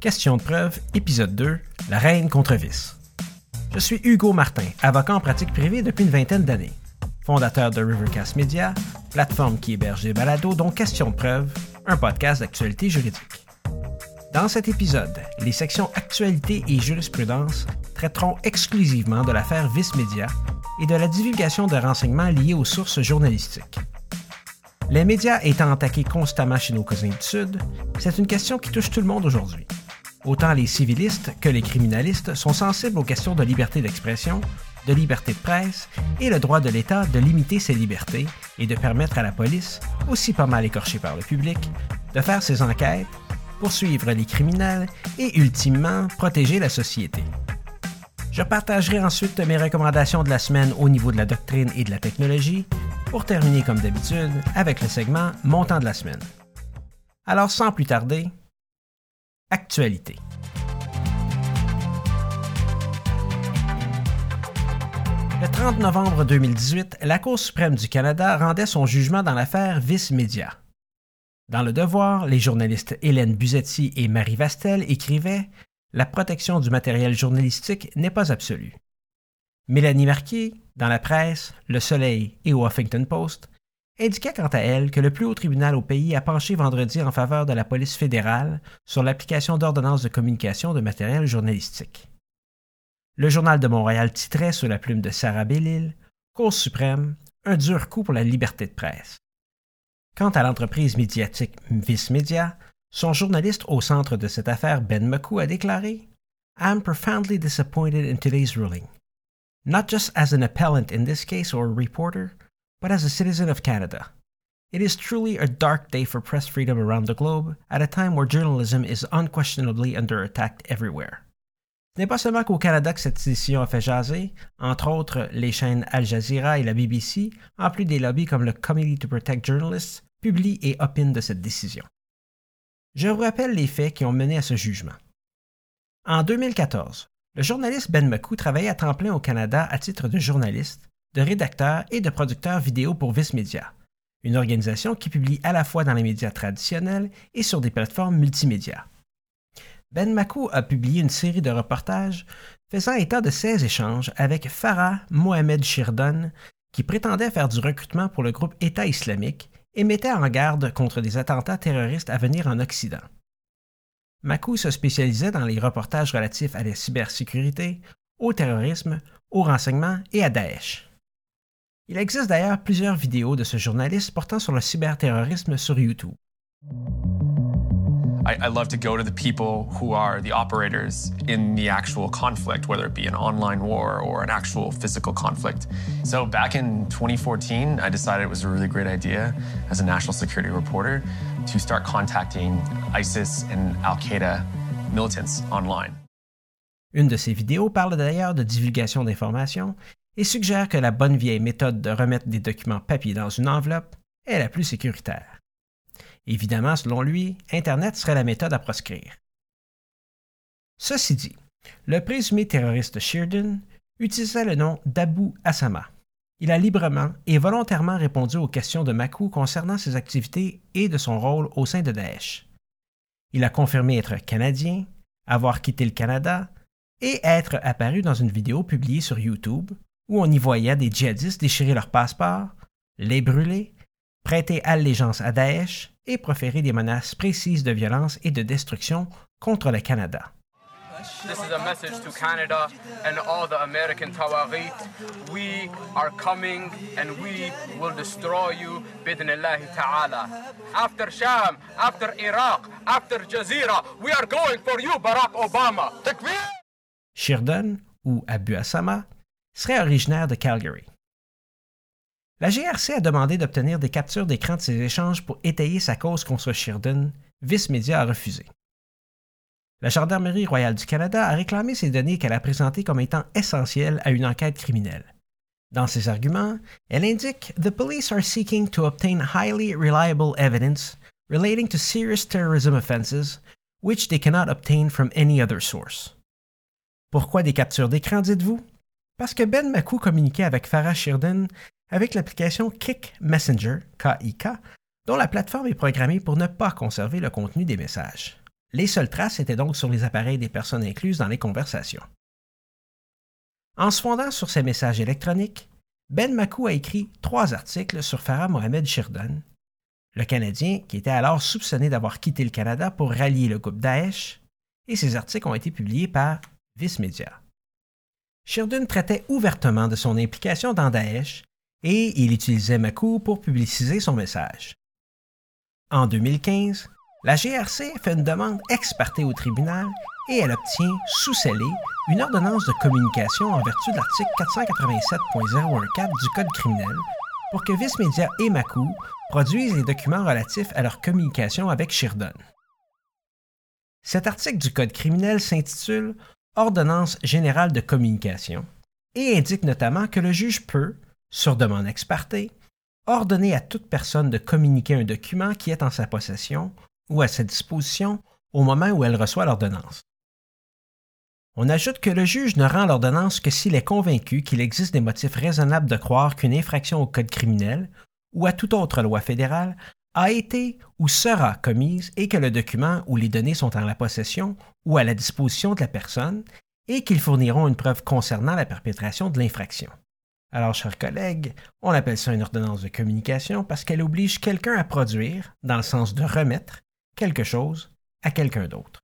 Question de preuve, épisode 2, La reine contre vice. Je suis Hugo Martin, avocat en pratique privée depuis une vingtaine d'années, fondateur de Rivercast Media, plateforme qui héberge des balados dont Question de preuve, un podcast d'actualité juridique. Dans cet épisode, les sections Actualité et jurisprudence traiteront exclusivement de l'affaire Vice Media et de la divulgation de renseignements liés aux sources journalistiques. Les médias étant attaqués constamment chez nos cousins du Sud, c'est une question qui touche tout le monde aujourd'hui. Autant les civilistes que les criminalistes sont sensibles aux questions de liberté d'expression, de liberté de presse et le droit de l'État de limiter ses libertés et de permettre à la police, aussi pas mal écorchée par le public, de faire ses enquêtes, poursuivre les criminels et ultimement protéger la société. Je partagerai ensuite mes recommandations de la semaine au niveau de la doctrine et de la technologie, pour terminer comme d'habitude avec le segment Montant de la semaine. Alors sans plus tarder, Actualité. Le 30 novembre 2018, la Cour suprême du Canada rendait son jugement dans l'affaire Vice Media. Dans Le Devoir, les journalistes Hélène Buzetti et Marie Vastel écrivaient La protection du matériel journalistique n'est pas absolue. Mélanie Marquis, dans la presse, Le Soleil et au Huffington Post, indiquait quant à elle que le plus haut tribunal au pays a penché vendredi en faveur de la police fédérale sur l'application d'ordonnances de communication de matériel journalistique. Le Journal de Montréal titrait sous la plume de Sarah Bellil Cour suprême, un dur coup pour la liberté de presse. Quant à l'entreprise médiatique Vice Media, son journaliste au centre de cette affaire, Ben McCoo, a déclaré I'm profoundly disappointed in today's ruling. Not just as an appellant in this case or a reporter, but as a citizen of Canada. It is truly a dark day for press freedom around the globe at a time where journalism is unquestionably under attack everywhere. Ce n'est pas seulement qu'au Canada que cette décision a fait jaser, entre autres les chaînes Al Jazeera et la BBC, en plus des lobbies comme le Committee to Protect Journalists, publient et opinent de cette décision. Je vous rappelle les faits qui ont mené à ce jugement. En 2014, le journaliste Ben McCoo travaillait à temps plein au Canada à titre de journaliste de rédacteur et de producteur vidéo pour Vice Media, une organisation qui publie à la fois dans les médias traditionnels et sur des plateformes multimédia. Ben Makou a publié une série de reportages faisant état de ses échanges avec Farah Mohamed Shirdon, qui prétendait faire du recrutement pour le groupe État islamique et mettait en garde contre des attentats terroristes à venir en Occident. Makou se spécialisait dans les reportages relatifs à la cybersécurité, au terrorisme, au renseignement et à Daesh. Il existe d'ailleurs plusieurs vidéos de ce journaliste portant sur le cyberterrorisme sur YouTube. I, love to go to the people who are the operators in the actual conflict, whether it be an online war or an actual physical conflict. So back in 2014, I decided it was a really great idea as a national security reporter to start contacting ISIS and Al Qaeda militants online. Une de ces vidéos parle d'ailleurs de divulgation d'informations et suggère que la bonne vieille méthode de remettre des documents papier dans une enveloppe est la plus sécuritaire. Évidemment, selon lui, Internet serait la méthode à proscrire. Ceci dit, le présumé terroriste Sheardon utilisait le nom d'Abu Asama. Il a librement et volontairement répondu aux questions de Makou concernant ses activités et de son rôle au sein de Daesh. Il a confirmé être canadien, avoir quitté le Canada et être apparu dans une vidéo publiée sur YouTube où on y voyait des djihadistes déchirer leurs passeports, les brûler, prêter allégeance à Daesh et proférer des menaces précises de violence et de destruction contre le Canada. This is a message to Canada and all the American Tawaghit. We are coming and we will destroy you bidnillahi ta'ala. After Sham, after Iraq, after Jazeera, we are going for you, Barack Obama. Sheridan, ou Abu Asama, serait originaire de Calgary. La GRC a demandé d'obtenir des captures d'écran de ces échanges pour étayer sa cause contre Sheridan. Vice Media a refusé. La Gendarmerie royale du Canada a réclamé ces données qu'elle a présentées comme étant essentielles à une enquête criminelle. Dans ses arguments, elle indique The police are seeking to obtain highly reliable evidence relating to serious terrorism offenses, which they cannot obtain from any other source. Pourquoi des captures d'écran, dites-vous? Parce que Ben Makou communiquait avec Farah Sheridan avec l'application Kick Messenger, KIK, dont la plateforme est programmée pour ne pas conserver le contenu des messages. Les seules traces étaient donc sur les appareils des personnes incluses dans les conversations. En se fondant sur ces messages électroniques, Ben Makou a écrit trois articles sur Farah Mohamed Shirdan, le Canadien qui était alors soupçonné d'avoir quitté le Canada pour rallier le groupe Daesh, et ces articles ont été publiés par Vice Media. Shirdan traitait ouvertement de son implication dans Daesh et il utilisait Makou pour publiciser son message. En 2015, la GRC fait une demande ex au tribunal et elle obtient, sous scellé, une ordonnance de communication en vertu de l'article 487.014 du Code criminel pour que Vice Media et Makou produisent les documents relatifs à leur communication avec Sheridan. Cet article du Code criminel s'intitule Ordonnance générale de communication et indique notamment que le juge peut, sur demande ex ordonner à toute personne de communiquer un document qui est en sa possession ou à sa disposition au moment où elle reçoit l'ordonnance. On ajoute que le juge ne rend l'ordonnance que s'il est convaincu qu'il existe des motifs raisonnables de croire qu'une infraction au Code criminel ou à toute autre loi fédérale a été ou sera commise et que le document ou les données sont en la possession ou à la disposition de la personne et qu'ils fourniront une preuve concernant la perpétration de l'infraction. Alors, chers collègues, on appelle ça une ordonnance de communication parce qu'elle oblige quelqu'un à produire, dans le sens de remettre, quelque chose à quelqu'un d'autre.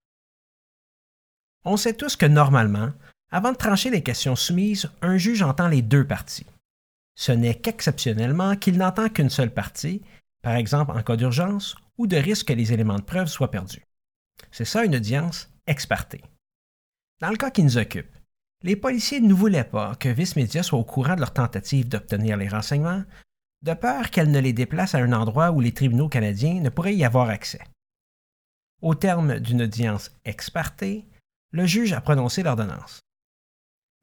On sait tous que normalement, avant de trancher les questions soumises, un juge entend les deux parties. Ce n'est qu'exceptionnellement qu'il n'entend qu'une seule partie, par exemple en cas d'urgence ou de risque que les éléments de preuve soient perdus. C'est ça une audience ex parte. Dans le cas qui nous occupe, les policiers ne voulaient pas que Vice Media soit au courant de leur tentative d'obtenir les renseignements, de peur qu'elle ne les déplace à un endroit où les tribunaux canadiens ne pourraient y avoir accès. Au terme d'une audience ex parte, le juge a prononcé l'ordonnance.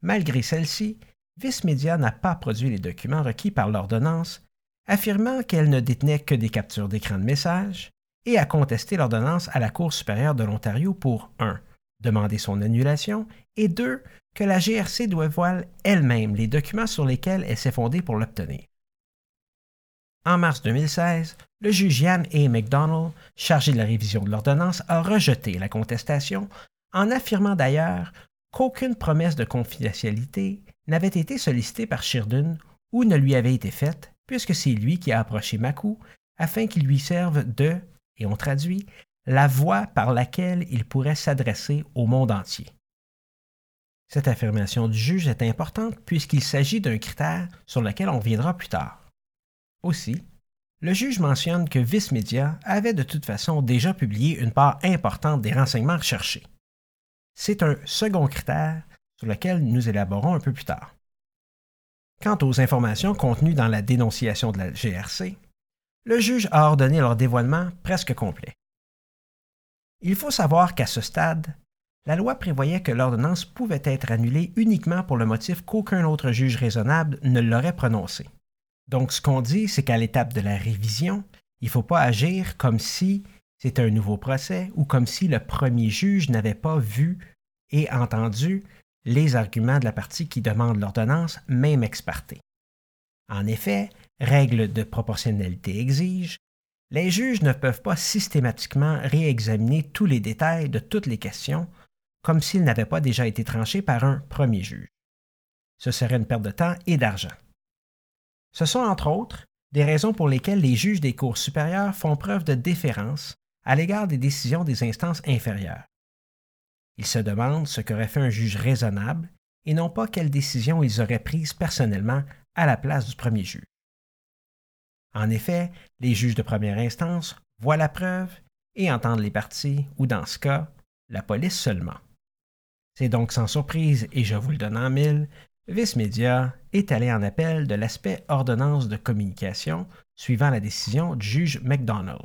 Malgré celle-ci, Vice Media n'a pas produit les documents requis par l'ordonnance, affirmant qu'elle ne détenait que des captures d'écran de messages, et a contesté l'ordonnance à la Cour supérieure de l'Ontario pour 1. demander son annulation et 2. que la GRC doit voir elle-même les documents sur lesquels elle s'est fondée pour l'obtenir. En mars 2016, le juge Ian A. McDonald, chargé de la révision de l'ordonnance, a rejeté la contestation en affirmant d'ailleurs qu'aucune promesse de confidentialité n'avait été sollicitée par Sheridan ou ne lui avait été faite, puisque c'est lui qui a approché Makou afin qu'il lui serve de, et on traduit, la voie par laquelle il pourrait s'adresser au monde entier. Cette affirmation du juge est importante puisqu'il s'agit d'un critère sur lequel on reviendra plus tard. Aussi, le juge mentionne que Vice avait de toute façon déjà publié une part importante des renseignements recherchés. C'est un second critère sur lequel nous élaborons un peu plus tard. Quant aux informations contenues dans la dénonciation de la GRC, le juge a ordonné leur dévoilement presque complet. Il faut savoir qu'à ce stade, la loi prévoyait que l'ordonnance pouvait être annulée uniquement pour le motif qu'aucun autre juge raisonnable ne l'aurait prononcé. Donc ce qu'on dit, c'est qu'à l'étape de la révision, il ne faut pas agir comme si c'est un nouveau procès ou comme si le premier juge n'avait pas vu et entendu les arguments de la partie qui demande l'ordonnance, même ex En effet, règle de proportionnalité exige, les juges ne peuvent pas systématiquement réexaminer tous les détails de toutes les questions comme s'ils n'avaient pas déjà été tranchés par un premier juge. Ce serait une perte de temps et d'argent. Ce sont entre autres des raisons pour lesquelles les juges des cours supérieures font preuve de déférence à l'égard des décisions des instances inférieures. Ils se demandent ce qu'aurait fait un juge raisonnable et non pas quelle décision ils auraient prise personnellement à la place du premier juge. En effet, les juges de première instance voient la preuve et entendent les parties, ou dans ce cas, la police seulement. C'est donc sans surprise, et je vous le donne en mille, Vice Media est allé en appel de l'aspect ordonnance de communication suivant la décision du juge McDonald.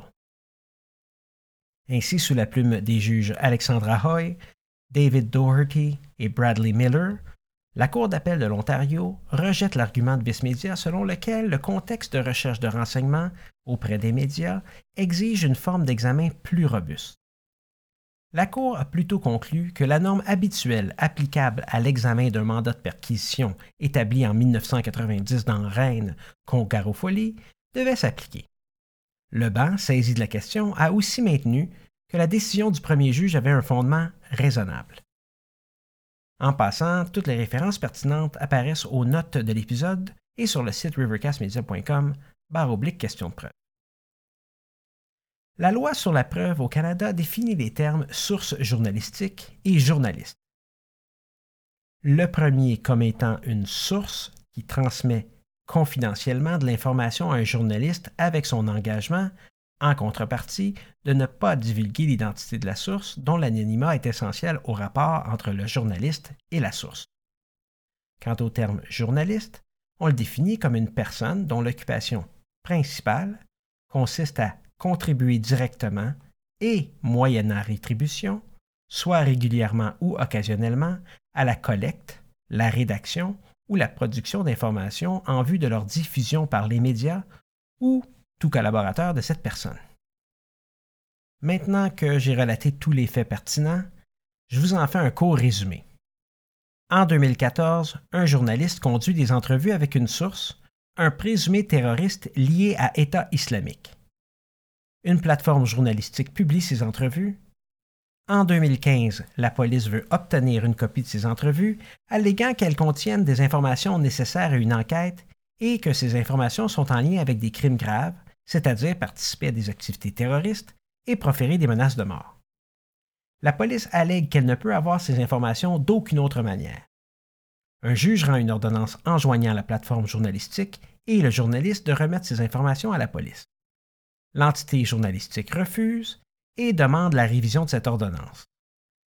Ainsi, sous la plume des juges Alexandra Hoy, David Doherty et Bradley Miller, la Cour d'appel de l'Ontario rejette l'argument de Vice selon lequel le contexte de recherche de renseignements auprès des médias exige une forme d'examen plus robuste. La Cour a plutôt conclu que la norme habituelle applicable à l'examen d'un mandat de perquisition établi en 1990 dans Rennes contre Garofoli devait s'appliquer. Le banc, saisi de la question, a aussi maintenu que la décision du premier juge avait un fondement raisonnable. En passant, toutes les références pertinentes apparaissent aux notes de l'épisode et sur le site rivercastmedia.com barre oblique question de preuve. La loi sur la preuve au Canada définit les termes source journalistique et journaliste. Le premier comme étant une source qui transmet confidentiellement de l'information à un journaliste avec son engagement, en contrepartie, de ne pas divulguer l'identité de la source dont l'anonymat est essentiel au rapport entre le journaliste et la source. Quant au terme journaliste, on le définit comme une personne dont l'occupation principale consiste à contribuer directement et, moyennant rétribution, soit régulièrement ou occasionnellement, à la collecte, la rédaction ou la production d'informations en vue de leur diffusion par les médias ou tout collaborateur de cette personne. Maintenant que j'ai relaté tous les faits pertinents, je vous en fais un court résumé. En 2014, un journaliste conduit des entrevues avec une source, un présumé terroriste lié à État islamique. Une plateforme journalistique publie ces entrevues. En 2015, la police veut obtenir une copie de ces entrevues, alléguant qu'elles contiennent des informations nécessaires à une enquête et que ces informations sont en lien avec des crimes graves, c'est-à-dire participer à des activités terroristes et proférer des menaces de mort. La police allègue qu'elle ne peut avoir ces informations d'aucune autre manière. Un juge rend une ordonnance enjoignant la plateforme journalistique et le journaliste de remettre ces informations à la police. L'entité journalistique refuse et demande la révision de cette ordonnance.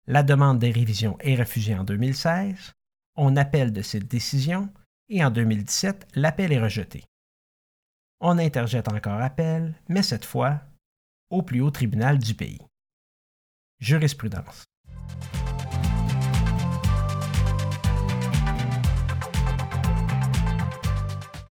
La demande de révision est refusée en 2016, on appelle de cette décision et en 2017, l'appel est rejeté. On interjette encore appel, mais cette fois au plus haut tribunal du pays. Jurisprudence.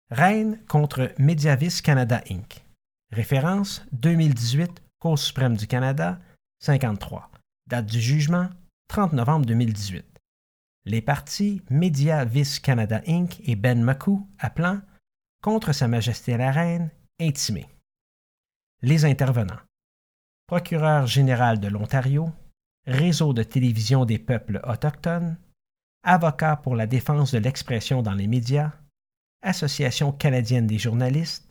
Reine contre Mediavis Canada Inc. Référence 2018, Cour suprême du Canada, 53. Date du jugement 30 novembre 2018. Les partis Mediavis Canada Inc. et Ben Maku appelant contre Sa Majesté la Reine, intimé. Les intervenants procureur général de l'Ontario, Réseau de télévision des peuples autochtones, Avocat pour la défense de l'expression dans les médias, Association canadienne des journalistes,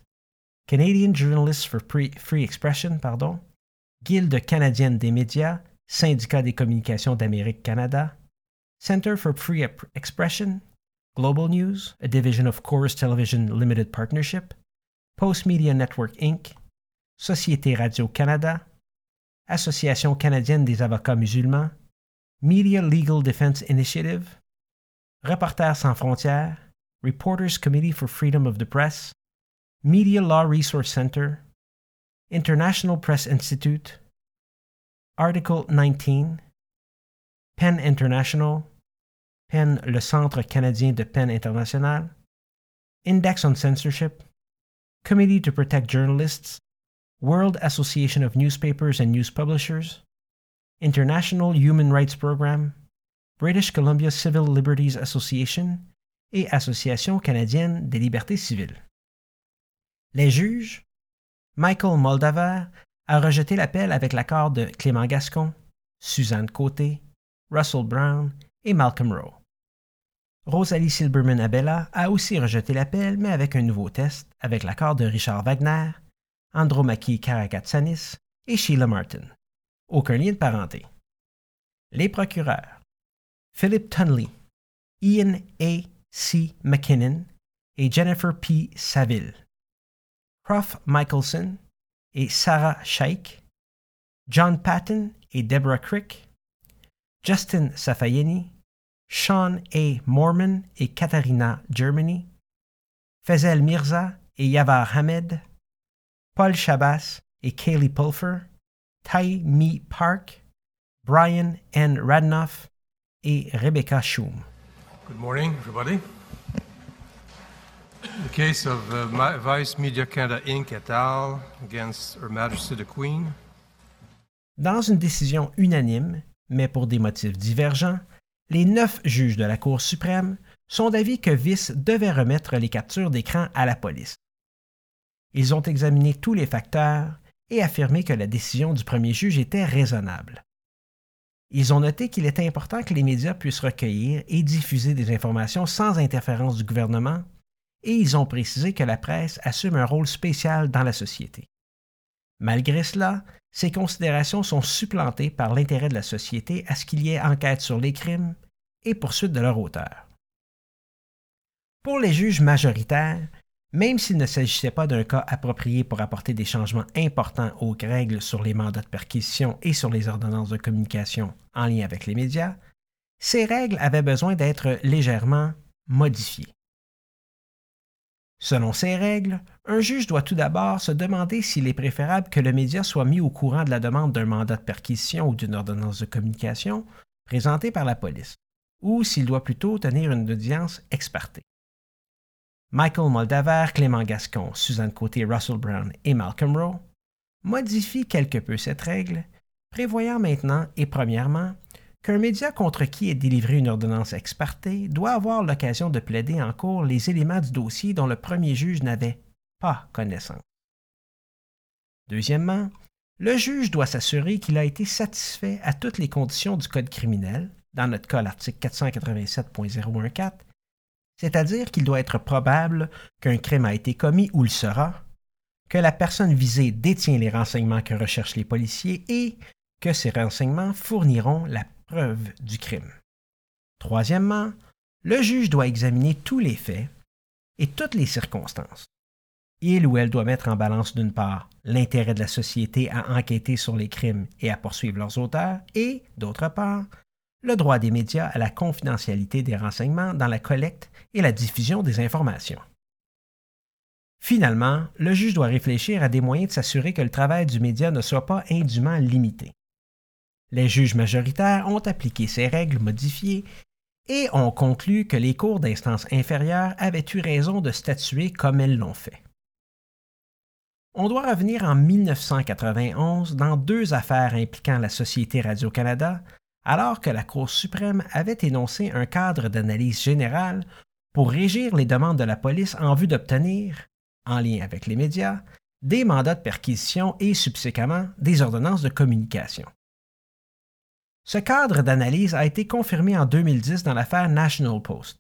Canadian Journalists for Free Expression, pardon, Guilde canadienne des médias, Syndicat des communications d'Amérique Canada, Center for Free Expression, Global News, a division of Chorus Television Limited Partnership, Post Media Network Inc., Société Radio-Canada, Association canadienne des avocats musulmans, Media Legal Defense Initiative, Reporters sans frontières, Reporters Committee for Freedom of the Press, Media Law Resource Center, International Press Institute, Article 19, PEN International, Le Centre canadien de PEN international, Index on Censorship, Committee to Protect Journalists, World Association of Newspapers and News Publishers, International Human Rights Program, British Columbia Civil Liberties Association et Association canadienne des libertés civiles. Les juges, Michael Moldaver a rejeté l'appel avec l'accord de Clément Gascon, Suzanne Côté, Russell Brown et Malcolm Rowe. Rosalie Silberman Abella a aussi rejeté l'appel, mais avec un nouveau test, avec l'accord de Richard Wagner, Andromaki Karakatsanis et Sheila Martin. Aucun lien de parenté. Les procureurs Philip Tunley, Ian A. C. McKinnon et Jennifer P. Saville. Prof. Michelson et Sarah Shaik. John Patton et Deborah Crick. Justin Safayeni. Sean A. Mormon et Katharina Germany. Fazel Mirza et Yavar Hamed. Paul Chabas et Kaylee Pulfer, Tai Mi Park, Brian N. Radnoff et Rebecca Schum. Good morning, everybody. The case of uh, Vice Media Canada Inc. et al. against Her Majesty the Queen. Dans une décision unanime, mais pour des motifs divergents, les neuf juges de la Cour suprême sont d'avis que Vice devait remettre les captures d'écran à la police. Ils ont examiné tous les facteurs et affirmé que la décision du premier juge était raisonnable. Ils ont noté qu'il était important que les médias puissent recueillir et diffuser des informations sans interférence du gouvernement, et ils ont précisé que la presse assume un rôle spécial dans la société. Malgré cela, ces considérations sont supplantées par l'intérêt de la société à ce qu'il y ait enquête sur les crimes et poursuite de leur auteur. Pour les juges majoritaires, même s'il ne s'agissait pas d'un cas approprié pour apporter des changements importants aux règles sur les mandats de perquisition et sur les ordonnances de communication en lien avec les médias, ces règles avaient besoin d'être légèrement modifiées. Selon ces règles, un juge doit tout d'abord se demander s'il est préférable que le média soit mis au courant de la demande d'un mandat de perquisition ou d'une ordonnance de communication présentée par la police, ou s'il doit plutôt tenir une audience expertée. Michael Moldaver, Clément Gascon, Suzanne Côté, Russell Brown et Malcolm Rowe modifient quelque peu cette règle, prévoyant maintenant et premièrement qu'un média contre qui est délivrée une ordonnance expertée doit avoir l'occasion de plaider en cours les éléments du dossier dont le premier juge n'avait pas connaissance. Deuxièmement, le juge doit s'assurer qu'il a été satisfait à toutes les conditions du Code criminel, dans notre cas l'article 487.014, c'est-à-dire qu'il doit être probable qu'un crime a été commis ou le sera, que la personne visée détient les renseignements que recherchent les policiers et que ces renseignements fourniront la du crime. Troisièmement, le juge doit examiner tous les faits et toutes les circonstances. Il ou elle doit mettre en balance d'une part l'intérêt de la société à enquêter sur les crimes et à poursuivre leurs auteurs et, d'autre part, le droit des médias à la confidentialité des renseignements dans la collecte et la diffusion des informations. Finalement, le juge doit réfléchir à des moyens de s'assurer que le travail du média ne soit pas indûment limité. Les juges majoritaires ont appliqué ces règles modifiées et ont conclu que les cours d'instance inférieure avaient eu raison de statuer comme elles l'ont fait. On doit revenir en 1991 dans deux affaires impliquant la Société Radio-Canada, alors que la Cour suprême avait énoncé un cadre d'analyse générale pour régir les demandes de la police en vue d'obtenir, en lien avec les médias, des mandats de perquisition et subséquemment des ordonnances de communication. Ce cadre d'analyse a été confirmé en 2010 dans l'affaire National Post.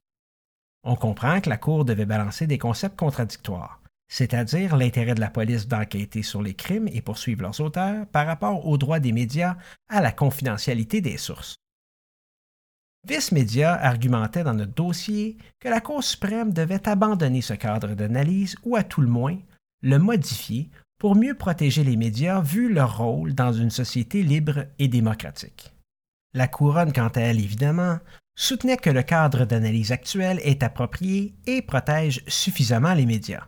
On comprend que la Cour devait balancer des concepts contradictoires, c'est-à-dire l'intérêt de la police d'enquêter sur les crimes et poursuivre leurs auteurs par rapport au droit des médias à la confidentialité des sources. Vice Media argumentait dans notre dossier que la Cour suprême devait abandonner ce cadre d'analyse ou à tout le moins le modifier pour mieux protéger les médias vu leur rôle dans une société libre et démocratique. La couronne, quant à elle, évidemment, soutenait que le cadre d'analyse actuel est approprié et protège suffisamment les médias.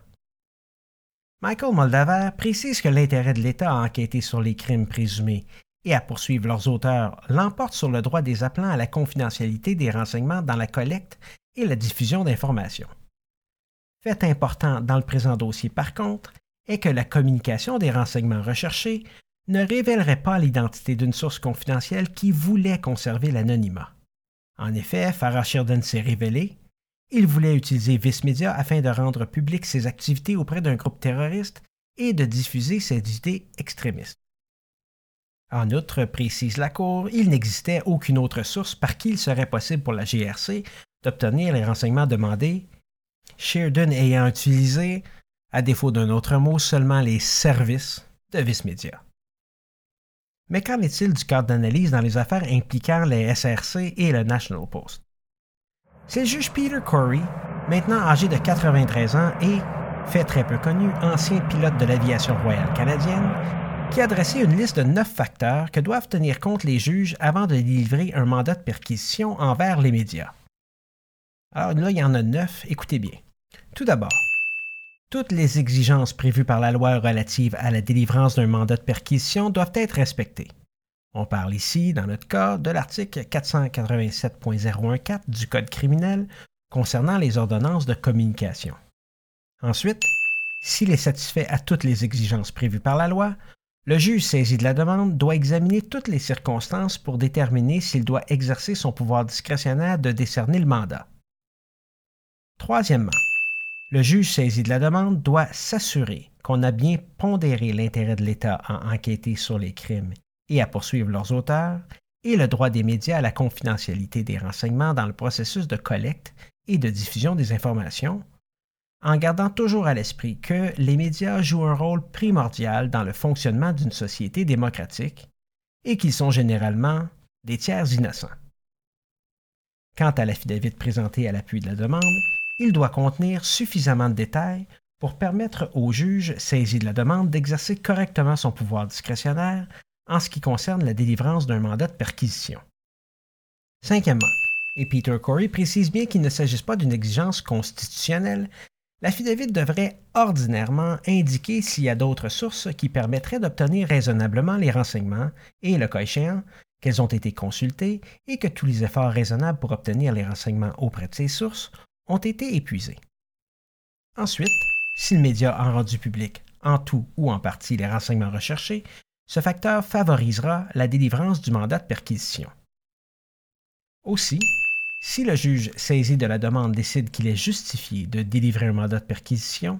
Michael Moldaver précise que l'intérêt de l'État à enquêter sur les crimes présumés et à poursuivre leurs auteurs l'emporte sur le droit des appelants à la confidentialité des renseignements dans la collecte et la diffusion d'informations. Fait important dans le présent dossier, par contre, est que la communication des renseignements recherchés ne révélerait pas l'identité d'une source confidentielle qui voulait conserver l'anonymat. En effet, Farah Sheridan s'est révélé. Il voulait utiliser Vice Media afin de rendre publiques ses activités auprès d'un groupe terroriste et de diffuser ses idées extrémistes. En outre, précise la Cour, il n'existait aucune autre source par qui il serait possible pour la GRC d'obtenir les renseignements demandés, Sheridan ayant utilisé, à défaut d'un autre mot, seulement les services de Vice Media. Mais qu'en est-il du cadre d'analyse dans les affaires impliquant les SRC et le National Post? C'est le juge Peter Corey, maintenant âgé de 93 ans et, fait très peu connu, ancien pilote de l'aviation royale canadienne, qui a dressé une liste de neuf facteurs que doivent tenir compte les juges avant de délivrer un mandat de perquisition envers les médias. Alors là, il y en a neuf, écoutez bien. Tout d'abord, toutes les exigences prévues par la loi relative à la délivrance d'un mandat de perquisition doivent être respectées. On parle ici, dans notre cas, de l'article 487.014 du Code criminel concernant les ordonnances de communication. Ensuite, s'il est satisfait à toutes les exigences prévues par la loi, le juge saisi de la demande doit examiner toutes les circonstances pour déterminer s'il doit exercer son pouvoir discrétionnaire de décerner le mandat. Troisièmement, Le juge saisi de la demande doit s'assurer qu'on a bien pondéré l'intérêt de l'État à enquêter sur les crimes et à poursuivre leurs auteurs et le droit des médias à la confidentialité des renseignements dans le processus de collecte et de diffusion des informations, en gardant toujours à l'esprit que les médias jouent un rôle primordial dans le fonctionnement d'une société démocratique et qu'ils sont généralement des tiers innocents. Quant à l'affidavit présenté à l'appui de la demande, il doit contenir suffisamment de détails pour permettre au juge saisi de la demande d'exercer correctement son pouvoir discrétionnaire en ce qui concerne la délivrance d'un mandat de perquisition. Cinquièmement, et Peter Corey précise bien qu'il ne s'agisse pas d'une exigence constitutionnelle, l'affidavit devrait ordinairement indiquer s'il y a d'autres sources qui permettraient d'obtenir raisonnablement les renseignements et, le cas échéant, qu'elles ont été consultées et que tous les efforts raisonnables pour obtenir les renseignements auprès de ces sources ont été épuisés. Ensuite, si le média a rendu public en tout ou en partie les renseignements recherchés, ce facteur favorisera la délivrance du mandat de perquisition. Aussi, si le juge saisi de la demande décide qu'il est justifié de délivrer un mandat de perquisition,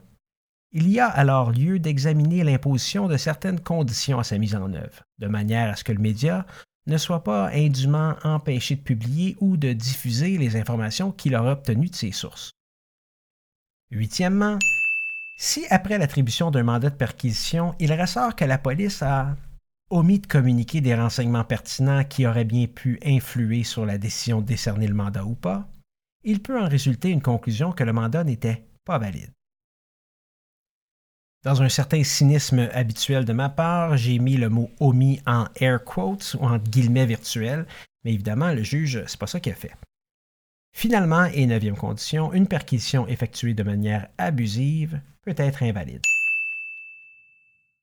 il y a alors lieu d'examiner l'imposition de certaines conditions à sa mise en œuvre, de manière à ce que le média ne soit pas indûment empêché de publier ou de diffuser les informations qu'il aura obtenues de ses sources. Huitièmement, si après l'attribution d'un mandat de perquisition, il ressort que la police a omis de communiquer des renseignements pertinents qui auraient bien pu influer sur la décision de décerner le mandat ou pas, il peut en résulter une conclusion que le mandat n'était pas valide. Dans un certain cynisme habituel de ma part, j'ai mis le mot omis en air quotes ou en guillemets virtuels, mais évidemment, le juge, c'est pas ça qu'il a fait. Finalement, et neuvième condition, une perquisition effectuée de manière abusive peut être invalide.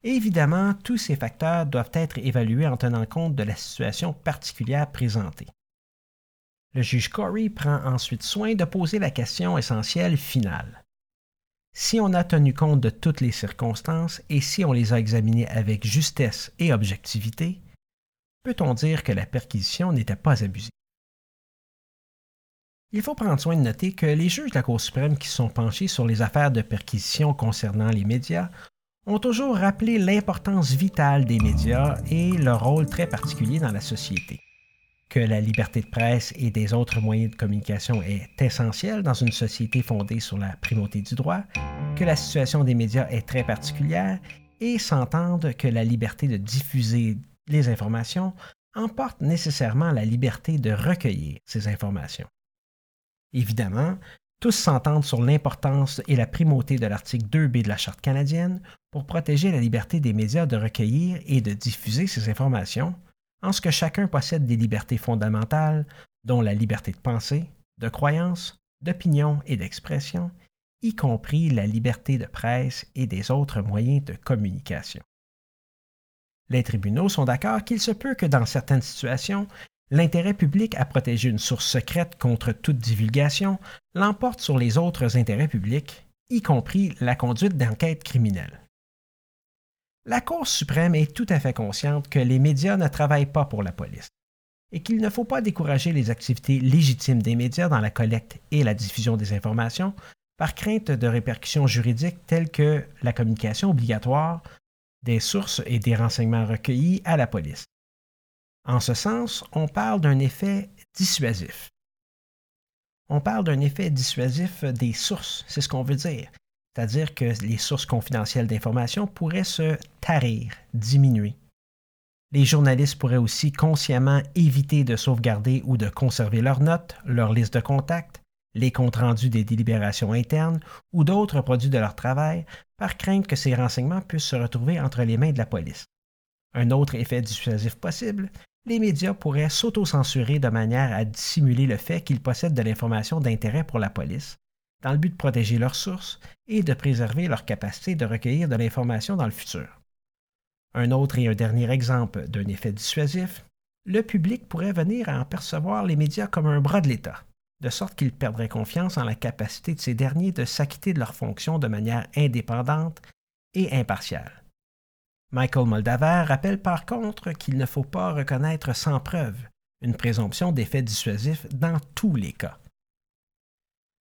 Évidemment, tous ces facteurs doivent être évalués en tenant compte de la situation particulière présentée. Le juge Corey prend ensuite soin de poser la question essentielle finale. Si on a tenu compte de toutes les circonstances et si on les a examinées avec justesse et objectivité, peut-on dire que la perquisition n'était pas abusive? Il faut prendre soin de noter que les juges de la Cour suprême qui sont penchés sur les affaires de perquisition concernant les médias ont toujours rappelé l'importance vitale des médias et leur rôle très particulier dans la société que la liberté de presse et des autres moyens de communication est essentielle dans une société fondée sur la primauté du droit, que la situation des médias est très particulière et s'entendent que la liberté de diffuser les informations emporte nécessairement la liberté de recueillir ces informations. Évidemment, tous s'entendent sur l'importance et la primauté de l'article 2B de la Charte canadienne pour protéger la liberté des médias de recueillir et de diffuser ces informations, en ce que chacun possède des libertés fondamentales, dont la liberté de penser, de croyance, d'opinion et d'expression, y compris la liberté de presse et des autres moyens de communication. Les tribunaux sont d'accord qu'il se peut que dans certaines situations, l'intérêt public à protéger une source secrète contre toute divulgation l'emporte sur les autres intérêts publics, y compris la conduite d'enquête criminelle. La Cour suprême est tout à fait consciente que les médias ne travaillent pas pour la police et qu'il ne faut pas décourager les activités légitimes des médias dans la collecte et la diffusion des informations par crainte de répercussions juridiques telles que la communication obligatoire des sources et des renseignements recueillis à la police. En ce sens, on parle d'un effet dissuasif. On parle d'un effet dissuasif des sources, c'est ce qu'on veut dire. C'est-à-dire que les sources confidentielles d'informations pourraient se tarir, diminuer. Les journalistes pourraient aussi consciemment éviter de sauvegarder ou de conserver leurs notes, leurs listes de contacts, les comptes rendus des délibérations internes ou d'autres produits de leur travail par crainte que ces renseignements puissent se retrouver entre les mains de la police. Un autre effet dissuasif possible, les médias pourraient s'auto-censurer de manière à dissimuler le fait qu'ils possèdent de l'information d'intérêt pour la police, dans le but de protéger leurs sources et de préserver leur capacité de recueillir de l'information dans le futur. Un autre et un dernier exemple d'un effet dissuasif, le public pourrait venir à en percevoir les médias comme un bras de l'État, de sorte qu'il perdrait confiance en la capacité de ces derniers de s'acquitter de leurs fonctions de manière indépendante et impartiale. Michael Moldaver rappelle par contre qu'il ne faut pas reconnaître sans preuve une présomption d'effet dissuasif dans tous les cas.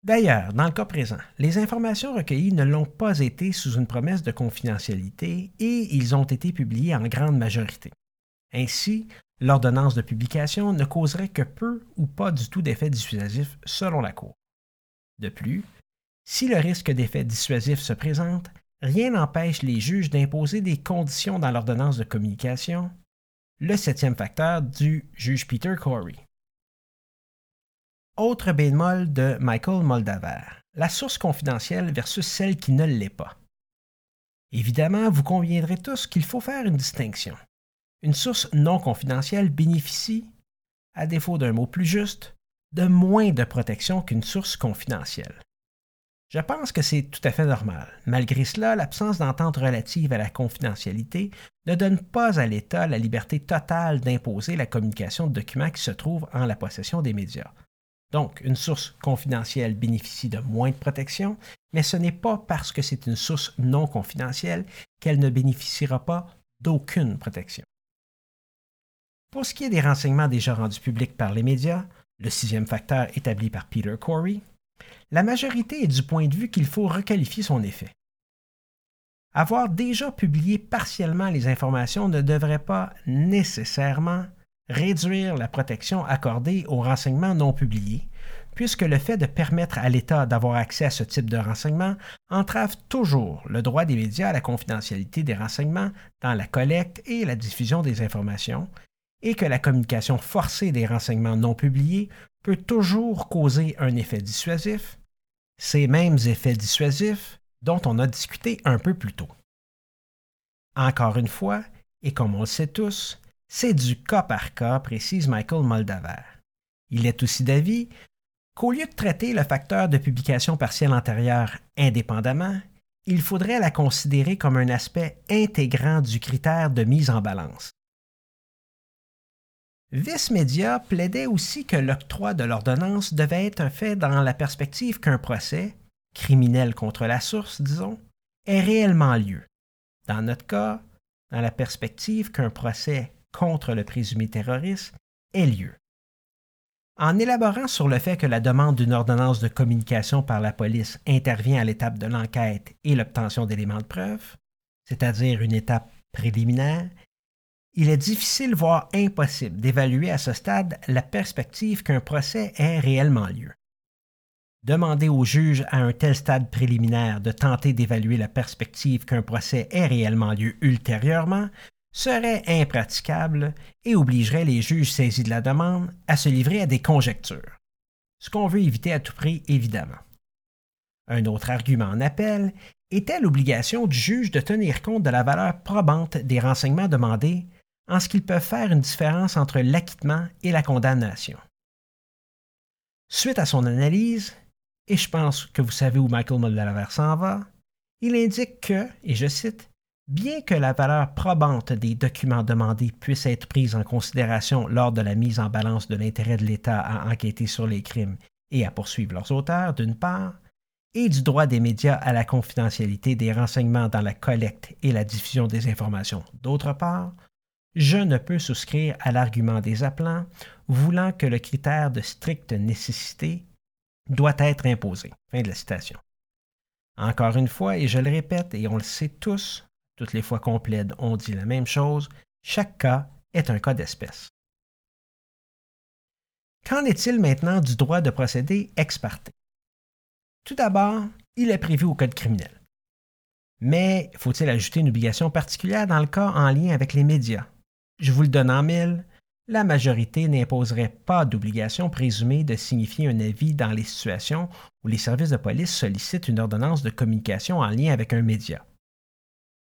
D'ailleurs, dans le cas présent, les informations recueillies ne l'ont pas été sous une promesse de confidentialité et ils ont été publiés en grande majorité. Ainsi, l'ordonnance de publication ne causerait que peu ou pas du tout d'effet dissuasif selon la Cour. De plus, si le risque d'effet dissuasif se présente, rien n'empêche les juges d'imposer des conditions dans l'ordonnance de communication, le septième facteur du juge Peter Corey. Autre bémol de Michael Moldaver, la source confidentielle versus celle qui ne l'est pas. Évidemment, vous conviendrez tous qu'il faut faire une distinction. Une source non confidentielle bénéficie, à défaut d'un mot plus juste, de moins de protection qu'une source confidentielle. Je pense que c'est tout à fait normal. Malgré cela, l'absence d'entente relative à la confidentialité ne donne pas à l'État la liberté totale d'imposer la communication de documents qui se trouvent en la possession des médias. Donc, une source confidentielle bénéficie de moins de protection, mais ce n'est pas parce que c'est une source non confidentielle qu'elle ne bénéficiera pas d'aucune protection. Pour ce qui est des renseignements déjà rendus publics par les médias, le sixième facteur établi par Peter Corey, la majorité est du point de vue qu'il faut requalifier son effet. Avoir déjà publié partiellement les informations ne devrait pas nécessairement réduire la protection accordée aux renseignements non publiés, puisque le fait de permettre à l'État d'avoir accès à ce type de renseignements entrave toujours le droit des médias à la confidentialité des renseignements dans la collecte et la diffusion des informations, et que la communication forcée des renseignements non publiés peut toujours causer un effet dissuasif, ces mêmes effets dissuasifs dont on a discuté un peu plus tôt. Encore une fois, et comme on le sait tous, c'est du cas par cas, précise Michael Moldaver. Il est aussi d'avis qu'au lieu de traiter le facteur de publication partielle antérieure indépendamment, il faudrait la considérer comme un aspect intégrant du critère de mise en balance. Vice Media plaidait aussi que l'octroi de l'ordonnance devait être fait dans la perspective qu'un procès, criminel contre la source, disons, ait réellement lieu. Dans notre cas, dans la perspective qu'un procès contre le présumé terroriste ait lieu. En élaborant sur le fait que la demande d'une ordonnance de communication par la police intervient à l'étape de l'enquête et l'obtention d'éléments de preuve, c'est-à-dire une étape préliminaire, il est difficile, voire impossible, d'évaluer à ce stade la perspective qu'un procès ait réellement lieu. Demander au juge à un tel stade préliminaire de tenter d'évaluer la perspective qu'un procès ait réellement lieu ultérieurement serait impraticable et obligerait les juges saisis de la demande à se livrer à des conjectures, ce qu'on veut éviter à tout prix évidemment. Un autre argument en appel était l'obligation du juge de tenir compte de la valeur probante des renseignements demandés en ce qu'ils peuvent faire une différence entre l'acquittement et la condamnation. Suite à son analyse, et je pense que vous savez où Michael Muldalaver s'en va, il indique que, et je cite, Bien que la valeur probante des documents demandés puisse être prise en considération lors de la mise en balance de l'intérêt de l'État à enquêter sur les crimes et à poursuivre leurs auteurs, d'une part, et du droit des médias à la confidentialité des renseignements dans la collecte et la diffusion des informations, d'autre part, je ne peux souscrire à l'argument des appelants voulant que le critère de stricte nécessité doit être imposé. Fin de la citation. Encore une fois, et je le répète, et on le sait tous, toutes les fois qu'on plaide, on dit la même chose. Chaque cas est un cas d'espèce. Qu'en est-il maintenant du droit de procéder ex parte? Tout d'abord, il est prévu au Code criminel. Mais faut-il ajouter une obligation particulière dans le cas en lien avec les médias? Je vous le donne en mille, la majorité n'imposerait pas d'obligation présumée de signifier un avis dans les situations où les services de police sollicitent une ordonnance de communication en lien avec un média.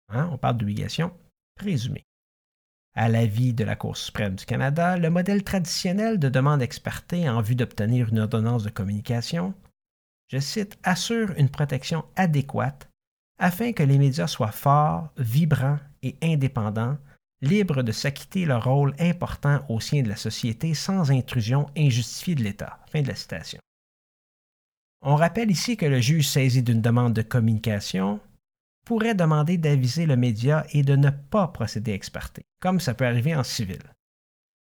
Hein, on parle d'obligation présumée. À l'avis de la Cour suprême du Canada, le modèle traditionnel de demande expertée en vue d'obtenir une ordonnance de communication, je cite, assure une protection adéquate afin que les médias soient forts, vibrants et indépendants, libres de s'acquitter leur rôle important au sein de la société sans intrusion injustifiée de l'État. Fin de la citation. On rappelle ici que le juge saisi d'une demande de communication pourrait demander d'aviser le média et de ne pas procéder ex parte, comme ça peut arriver en civil.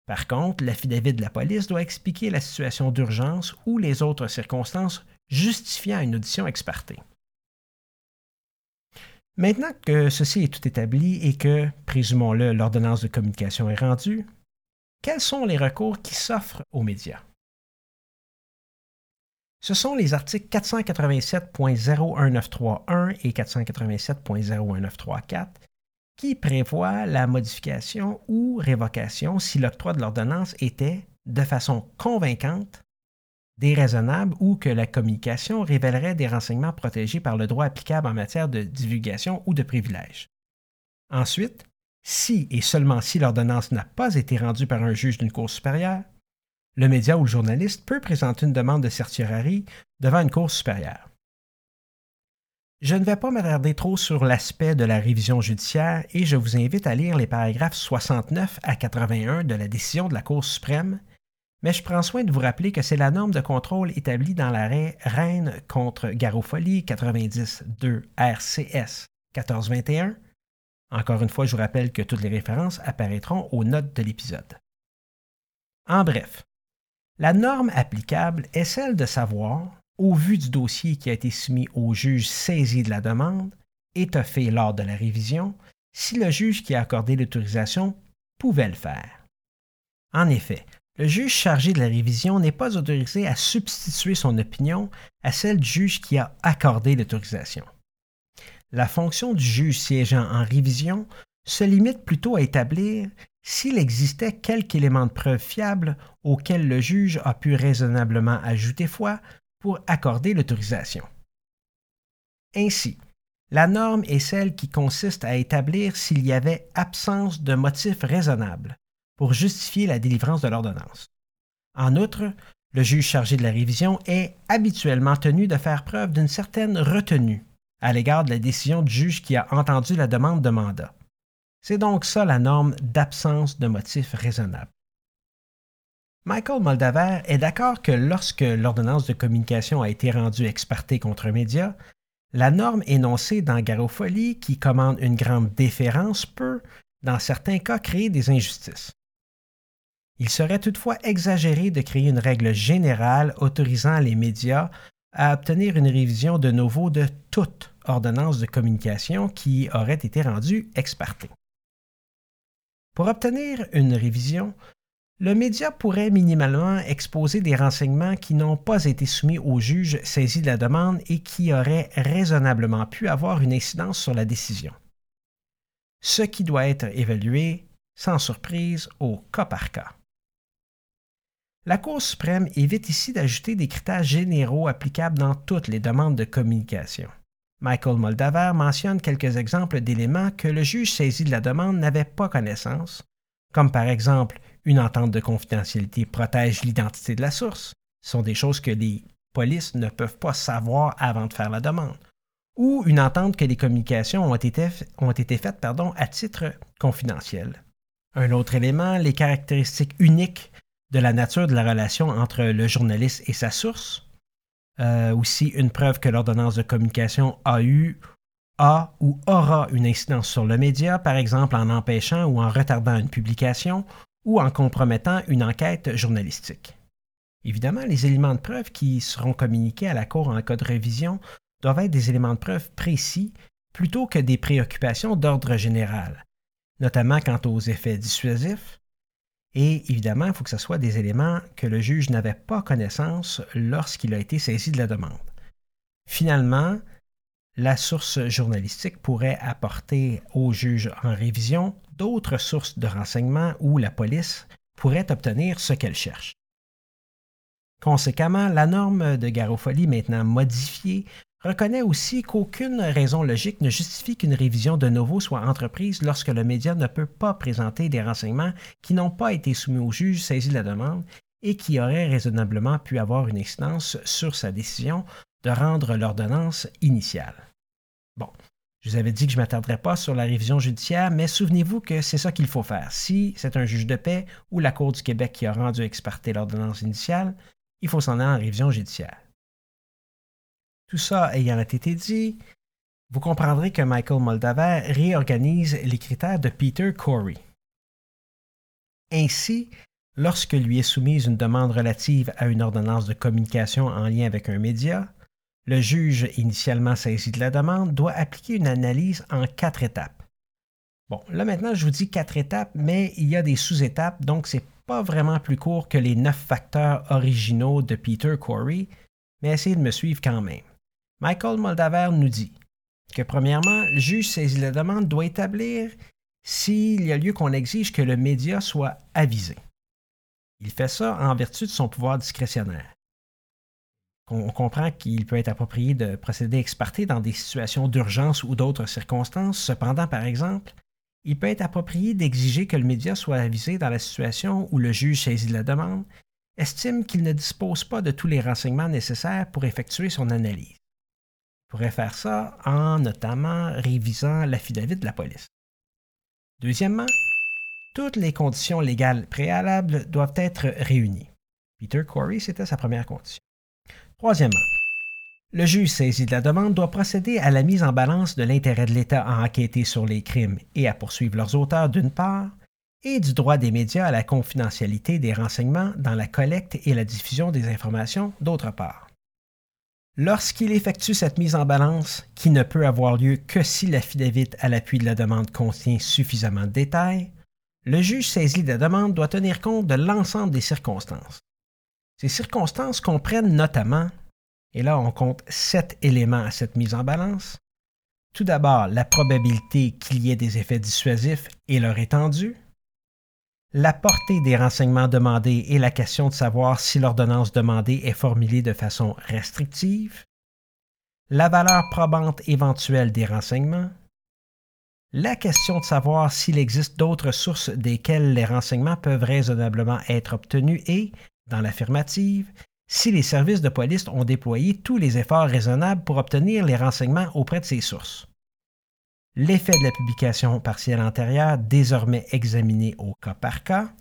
Par contre, l'affidavit de la police doit expliquer la situation d'urgence ou les autres circonstances justifiant une audition ex parte. Maintenant que ceci est tout établi et que, présumons-le, l'ordonnance de communication est rendue, quels sont les recours qui s'offrent aux médias? Ce sont les articles 487.01931 et 487.01934 qui prévoient la modification ou révocation si l'octroi de l'ordonnance était, de façon convaincante, déraisonnable ou que la communication révélerait des renseignements protégés par le droit applicable en matière de divulgation ou de privilège. Ensuite, si et seulement si l'ordonnance n'a pas été rendue par un juge d'une cour supérieure, le média ou le journaliste peut présenter une demande de certiorari devant une cour supérieure. Je ne vais pas m'attarder trop sur l'aspect de la révision judiciaire et je vous invite à lire les paragraphes 69 à 81 de la décision de la Cour suprême, mais je prends soin de vous rappeler que c'est la norme de contrôle établie dans l'arrêt Rennes contre Garofoli 90-2 RCS 1421. Encore une fois, je vous rappelle que toutes les références apparaîtront aux notes de l'épisode. En bref, la norme applicable est celle de savoir, au vu du dossier qui a été soumis au juge saisi de la demande, étoffé lors de la révision, si le juge qui a accordé l'autorisation pouvait le faire. En effet, le juge chargé de la révision n'est pas autorisé à substituer son opinion à celle du juge qui a accordé l'autorisation. La fonction du juge siégeant en révision se limite plutôt à établir s'il existait quelque élément de preuve fiable auquel le juge a pu raisonnablement ajouter foi pour accorder l'autorisation. Ainsi, la norme est celle qui consiste à établir s'il y avait absence de motif raisonnable pour justifier la délivrance de l'ordonnance. En outre, le juge chargé de la révision est habituellement tenu de faire preuve d'une certaine retenue à l'égard de la décision du juge qui a entendu la demande de mandat. C'est donc ça la norme d'absence de motif raisonnable. Michael Moldaver est d'accord que lorsque l'ordonnance de communication a été rendue expertée contre un média, la norme énoncée dans Garofoli, qui commande une grande déférence, peut, dans certains cas, créer des injustices. Il serait toutefois exagéré de créer une règle générale autorisant les médias à obtenir une révision de nouveau de toute ordonnance de communication qui aurait été rendue expertée. Pour obtenir une révision, le média pourrait minimalement exposer des renseignements qui n'ont pas été soumis au juge saisi de la demande et qui auraient raisonnablement pu avoir une incidence sur la décision. Ce qui doit être évalué, sans surprise, au cas par cas. La Cour suprême évite ici d'ajouter des critères généraux applicables dans toutes les demandes de communication. Michael Moldaver mentionne quelques exemples d'éléments que le juge saisi de la demande n'avait pas connaissance, comme par exemple une entente de confidentialité protège l'identité de la source. Ce sont des choses que les polices ne peuvent pas savoir avant de faire la demande. Ou une entente que les communications ont été, faites à titre confidentiel. Un autre élément, les caractéristiques uniques de la nature de la relation entre le journaliste et sa source. Euh, aussi une preuve que l'ordonnance de communication a eu, a ou aura une incidence sur le média, par exemple en empêchant ou en retardant une publication ou en compromettant une enquête journalistique. Évidemment, les éléments de preuve qui seront communiqués à la Cour en cas de révision doivent être des éléments de preuve précis plutôt que des préoccupations d'ordre général, notamment quant aux effets dissuasifs, et évidemment, il faut que ce soit des éléments que le juge n'avait pas connaissance lorsqu'il a été saisi de la demande. Finalement, la source journalistique pourrait apporter au juge en révision d'autres sources de renseignements où la police pourrait obtenir ce qu'elle cherche. Conséquemment, la norme de Garofoli, maintenant modifiée, reconnaît aussi qu'aucune raison logique ne justifie qu'une révision de nouveau soit entreprise lorsque le média ne peut pas présenter des renseignements qui n'ont pas été soumis au juge saisi de la demande et qui auraient raisonnablement pu avoir une incidence sur sa décision de rendre l'ordonnance initiale. Bon, je vous avais dit que je ne m'attarderais pas sur la révision judiciaire, mais souvenez-vous que c'est ça qu'il faut faire. Si c'est un juge de paix ou la Cour du Québec qui a rendu experté l'ordonnance initiale, il faut s'en aller en révision judiciaire. Tout ça ayant été dit, vous comprendrez que Michael Moldaver réorganise les critères de Peter Corey. Ainsi, lorsque lui est soumise une demande relative à une ordonnance de communication en lien avec un média, Le juge initialement saisi de la demande doit appliquer une analyse en quatre étapes. Bon, là maintenant, je vous dis quatre étapes, mais il y a des sous-étapes, donc c'est pas vraiment plus court que les neuf facteurs originaux de Peter Corey, mais essayez de me suivre quand même. Michael Moldaver nous dit que premièrement, le juge saisi de la demande doit établir s'il y a lieu qu'on exige que le média soit avisé. Il fait ça en vertu de son pouvoir discrétionnaire. On comprend qu'il peut être approprié de procéder ex dans des situations d'urgence ou d'autres circonstances. Cependant, par exemple, il peut être approprié d'exiger que le média soit avisé dans la situation où le juge saisi de la demande estime qu'il ne dispose pas de tous les renseignements nécessaires pour effectuer son analyse. Pourrait faire ça en notamment révisant l'affidavit de la police. Deuxièmement, toutes les conditions légales préalables doivent être réunies. Peter Corey, c'était sa première condition. Troisièmement, le juge saisi de la demande doit procéder à la mise en balance de l'intérêt de l'État à enquêter sur les crimes et à poursuivre leurs auteurs d'une part, et du droit des médias à la confidentialité des renseignements dans la collecte et la diffusion des informations d'autre part. Lorsqu'il effectue cette mise en balance, qui ne peut avoir lieu que si l'affidavit à l'appui de la demande contient suffisamment de détails, le juge saisi de la demande doit tenir compte de l'ensemble des circonstances. Ces circonstances comprennent notamment, et là on compte sept éléments à cette mise en balance, tout d'abord la probabilité qu'il y ait des effets dissuasifs et leur étendue, la portée des renseignements demandés et la question de savoir si l'ordonnance demandée est formulée de façon restrictive, la valeur probante éventuelle des renseignements, la question de savoir s'il existe d'autres sources desquelles les renseignements peuvent raisonnablement être obtenus et, dans l'affirmative, si les services de police ont déployé tous les efforts raisonnables pour obtenir les renseignements auprès de ces sources l'effet de la publication partielle antérieure désormais examiné au cas par cas,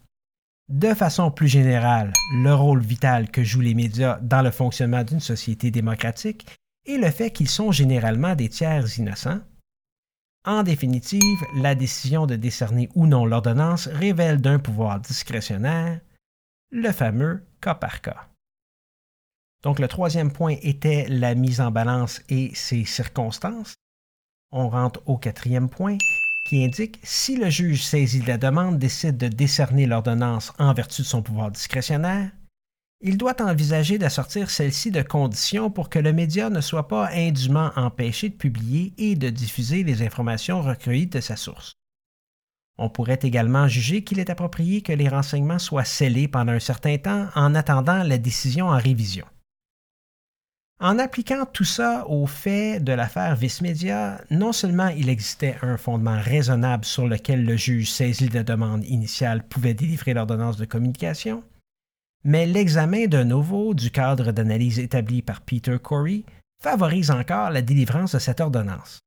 de façon plus générale, le rôle vital que jouent les médias dans le fonctionnement d'une société démocratique et le fait qu'ils sont généralement des tiers innocents. En définitive, la décision de décerner ou non l'ordonnance révèle d'un pouvoir discrétionnaire, le fameux cas par cas. Donc le troisième point était la mise en balance et ses circonstances on rentre au quatrième point qui indique si le juge saisi de la demande décide de décerner l'ordonnance en vertu de son pouvoir discrétionnaire, il doit envisager d'assortir celle-ci de conditions pour que le média ne soit pas indûment empêché de publier et de diffuser les informations recueillies de sa source. On pourrait également juger qu'il est approprié que les renseignements soient scellés pendant un certain temps en attendant la décision en révision. En appliquant tout ça au fait de l'affaire Vice Media, non seulement il existait un fondement raisonnable sur lequel le juge saisi de demande initiale pouvait délivrer l'ordonnance de communication, mais l'examen de nouveau du cadre d'analyse établi par Peter Corey favorise encore la délivrance de cette ordonnance.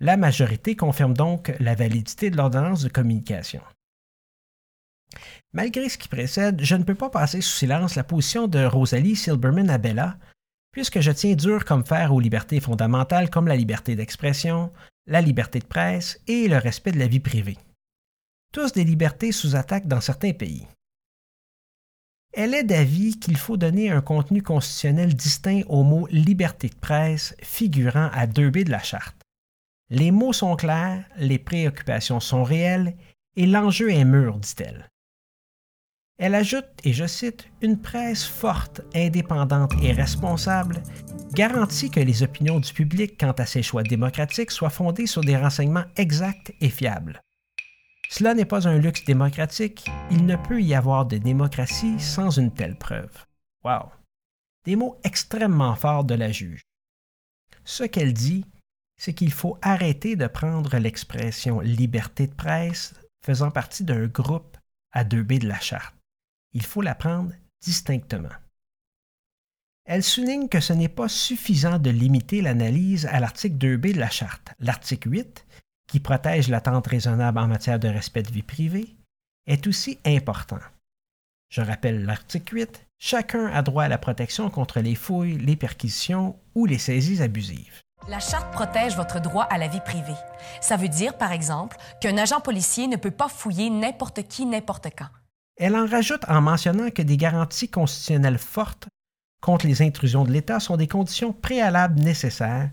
La majorité confirme donc la validité de l'ordonnance de communication. Malgré ce qui précède, je ne peux pas passer sous silence la position de Rosalie Silberman Abella, puisque je tiens dur comme fer aux libertés fondamentales comme la liberté d'expression, la liberté de presse et le respect de la vie privée. Tous des libertés sous attaque dans certains pays. Elle est d'avis qu'il faut donner un contenu constitutionnel distinct au mot liberté de presse figurant à 2B de la charte. Les mots sont clairs, les préoccupations sont réelles et l'enjeu est mûr, dit-elle. Elle ajoute, et je cite, Une presse forte, indépendante et responsable garantit que les opinions du public quant à ses choix démocratiques soient fondées sur des renseignements exacts et fiables. Cela n'est pas un luxe démocratique, il ne peut y avoir de démocratie sans une telle preuve. Wow! Des mots extrêmement forts de la juge. Ce qu'elle dit, c'est qu'il faut arrêter de prendre l'expression liberté de presse faisant partie d'un groupe à deux B de la charte il faut la prendre distinctement. Elle souligne que ce n'est pas suffisant de limiter l'analyse à l'article 2b de la Charte. L'article 8, qui protège l'attente raisonnable en matière de respect de vie privée, est aussi important. Je rappelle l'article 8, chacun a droit à la protection contre les fouilles, les perquisitions ou les saisies abusives. La charte protège votre droit à la vie privée. Ça veut dire, par exemple, qu'un agent policier ne peut pas fouiller n'importe qui, n'importe quand. Elle en rajoute en mentionnant que des garanties constitutionnelles fortes contre les intrusions de l'État sont des conditions préalables nécessaires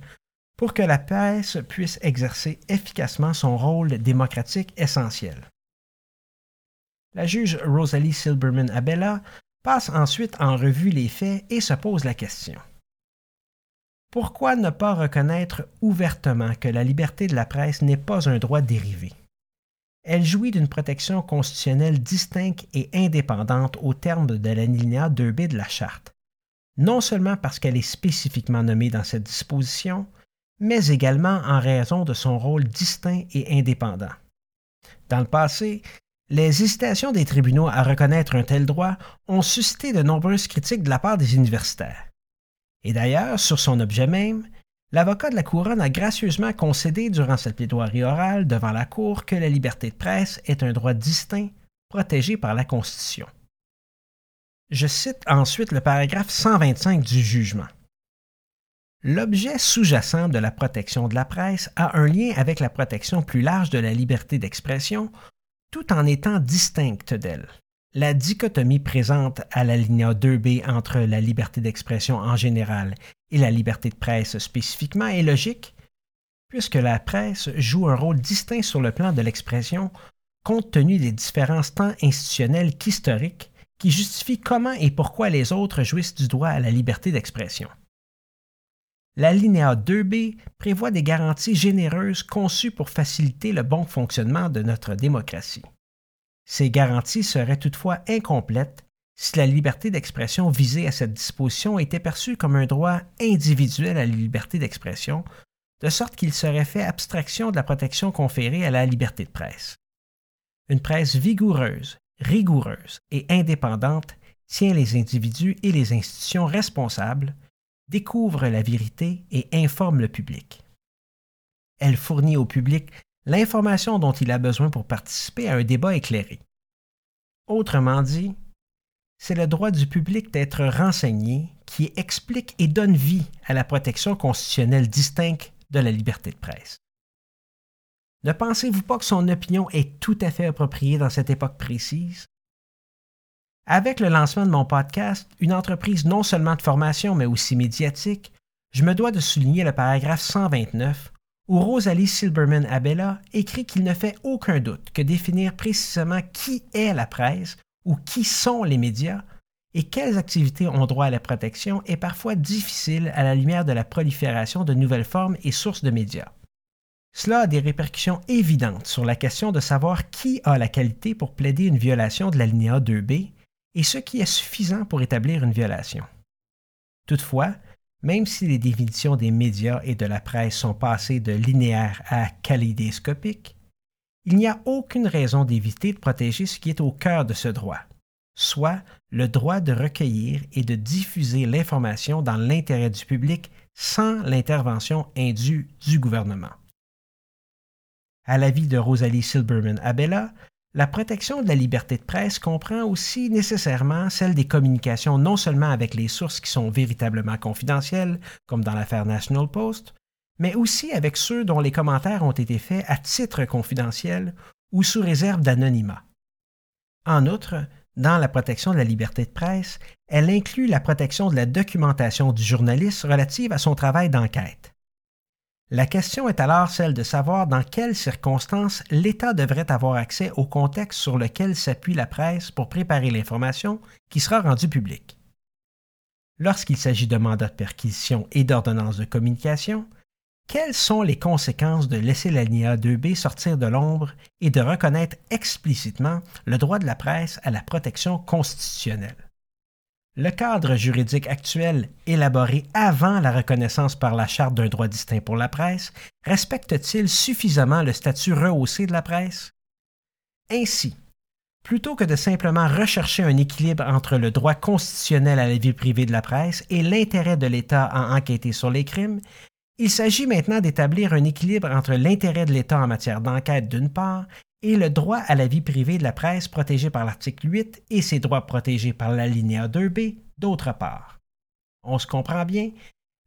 pour que la presse puisse exercer efficacement son rôle démocratique essentiel. La juge Rosalie Silberman Abella passe ensuite en revue les faits et se pose la question. Pourquoi ne pas reconnaître ouvertement que la liberté de la presse n'est pas un droit dérivé? Elle jouit d'une protection constitutionnelle distincte et indépendante au terme de l'alinéa 2b de la Charte, non seulement parce qu'elle est spécifiquement nommée dans cette disposition, mais également en raison de son rôle distinct et indépendant. Dans le passé, les hésitations des tribunaux à reconnaître un tel droit ont suscité de nombreuses critiques de la part des universitaires. Et d'ailleurs, sur son objet même, l'avocat de la couronne a gracieusement concédé durant cette plaidoirie orale devant la Cour que la liberté de presse est un droit distinct protégé par la Constitution. Je cite ensuite le paragraphe 125 du jugement. L'objet sous-jacent de la protection de la presse a un lien avec la protection plus large de la liberté d'expression tout en étant distincte d'elle. La dichotomie présente à la ligne 2b entre la liberté d'expression en général et la liberté de presse spécifiquement est logique, puisque la presse joue un rôle distinct sur le plan de l'expression compte tenu des différences tant institutionnelles qu'historiques qui justifient comment et pourquoi les autres jouissent du droit à la liberté d'expression. La linéa 2b prévoit des garanties généreuses conçues pour faciliter le bon fonctionnement de notre démocratie. Ces garanties seraient toutefois incomplètes si la liberté d'expression visée à cette disposition était perçue comme un droit individuel à la liberté d'expression, de sorte qu'il serait fait abstraction de la protection conférée à la liberté de presse. Une presse vigoureuse, rigoureuse et indépendante tient les individus et les institutions responsables découvre la vérité et informe le public. Elle fournit au public l'information dont il a besoin pour participer à un débat éclairé. Autrement dit, c'est le droit du public d'être renseigné qui explique et donne vie à la protection constitutionnelle distincte de la liberté de presse. Ne pensez-vous pas que son opinion est tout à fait appropriée dans cette époque précise? Avec le lancement de mon podcast, une entreprise non seulement de formation mais aussi médiatique, je me dois de souligner le paragraphe 129 où Rosalie Silberman Abella écrit qu'il ne fait aucun doute que définir précisément qui est la presse ou qui sont les médias et quelles activités ont droit à la protection est parfois difficile à la lumière de la prolifération de nouvelles formes et sources de médias. Cela a des répercussions évidentes sur la question de savoir qui a la qualité pour plaider une violation de l'alinéa 2b et ce qui est suffisant pour établir une violation. Toutefois, même si les définitions des médias et de la presse sont passées de linéaires à kaléidoscopiques, il n'y a aucune raison d'éviter de protéger ce qui est au cœur de ce droit, soit le droit de recueillir et de diffuser l'information dans l'intérêt du public sans l'intervention indue du gouvernement. À l'avis de Rosalie Silberman Abella, la protection de la liberté de presse comprend aussi nécessairement celle des communications non seulement avec les sources qui sont véritablement confidentielles, comme dans l'affaire National Post, mais aussi avec ceux dont les commentaires ont été faits à titre confidentiel ou sous réserve d'anonymat. En outre, dans la protection de la liberté de presse, elle inclut la protection de la documentation du journaliste relative à son travail d'enquête. La question est alors celle de savoir dans quelles circonstances l'État devrait avoir accès au contexte sur lequel s'appuie la presse pour préparer l'information qui sera rendue publique. Lorsqu'il s'agit de mandats de perquisition et d'ordonnances de communication, quelles sont les conséquences de laisser l'alinéa 2B sortir de l'ombre et de reconnaître explicitement le droit de la presse à la protection constitutionnelle? Le cadre juridique actuel, élaboré avant la reconnaissance par la Charte d'un droit distinct pour la presse, respecte-t-il suffisamment le statut rehaussé de la presse? Ainsi, plutôt que de simplement rechercher un équilibre entre le droit constitutionnel à la vie privée de la presse et l'intérêt de l'État à enquêter sur les crimes, il s'agit maintenant d'établir un équilibre entre l'intérêt de l'État en matière d'enquête d'une part et le droit à la vie privée de la presse protégé par l'article 8 et ses droits protégés par l'alinéa 2b d'autre part. On se comprend bien,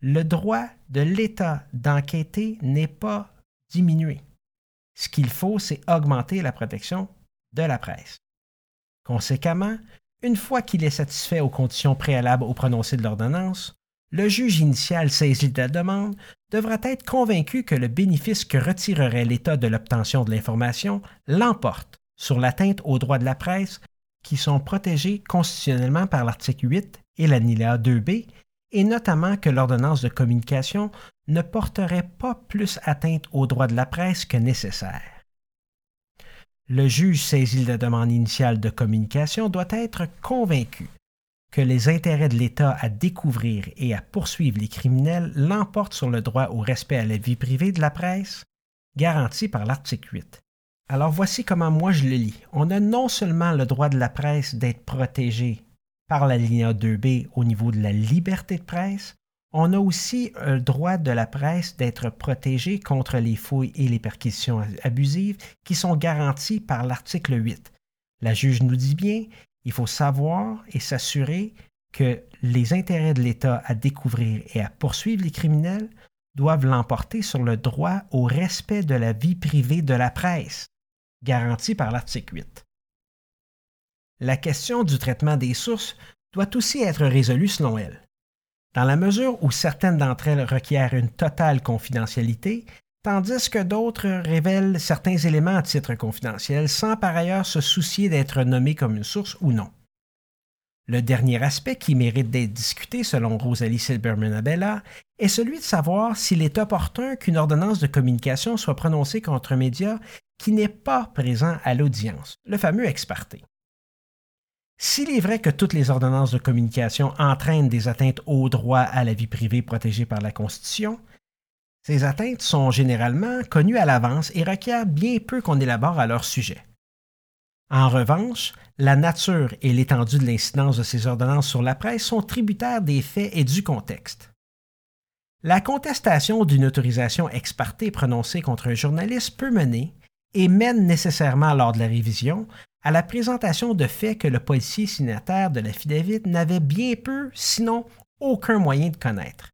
le droit de l'État d'enquêter n'est pas diminué. Ce qu'il faut, c'est augmenter la protection de la presse. Conséquemment, Une fois qu'il est satisfait aux conditions préalables au prononcé de l'ordonnance, le juge initial saisi de la demande devra être convaincu que le bénéfice que retirerait l'État de l'obtention de l'information l'emporte sur l'atteinte aux droits de la presse qui sont protégés constitutionnellement par l'article 8 et l'alinéa 2b, et notamment que l'ordonnance de communication ne porterait pas plus atteinte aux droits de la presse que nécessaire. Le juge saisi de la demande initiale de communication doit être convaincu que les intérêts de l'État à découvrir et à poursuivre les criminels l'emportent sur le droit au respect à la vie privée de la presse, garanti par l'article 8. Alors voici comment moi je le lis. On a non seulement le droit de la presse d'être protégé par la ligne 2B au niveau de la liberté de presse, on a aussi le droit de la presse d'être protégé contre les fouilles et les perquisitions abusives qui sont garanties par l'article 8. La juge nous dit bien, il faut savoir et s'assurer que les intérêts de l'État à découvrir et à poursuivre les criminels doivent l'emporter sur le droit au respect de la vie privée de la presse, garanti par l'article 8. La question du traitement des sources doit aussi être résolue selon elle. Dans la mesure où certaines d'entre elles requièrent une totale confidentialité, tandis que d'autres révèlent certains éléments à titre confidentiel sans par ailleurs se soucier d'être nommés comme une source ou non. Le dernier aspect qui mérite d'être discuté selon Rosalie Silberman Abella est celui de savoir s'il est opportun qu'une ordonnance de communication soit prononcée contre un média qui n'est pas présent à l'audience, le fameux ex. S'il est vrai que toutes les ordonnances de communication entraînent des atteintes au droit à la vie privée protégée par la Constitution, ces atteintes sont généralement connues à l'avance et requièrent bien peu qu'on élabore à leur sujet. En revanche, la nature et l'étendue de l'incidence de ces ordonnances sur la presse sont tributaires des faits et du contexte. La contestation d'une autorisation ex parte prononcée contre un journaliste peut mener, et mène nécessairement lors de la révision, à la présentation de faits que le policier signataire de l'affidavit n'avait bien peu, sinon aucun moyen de connaître.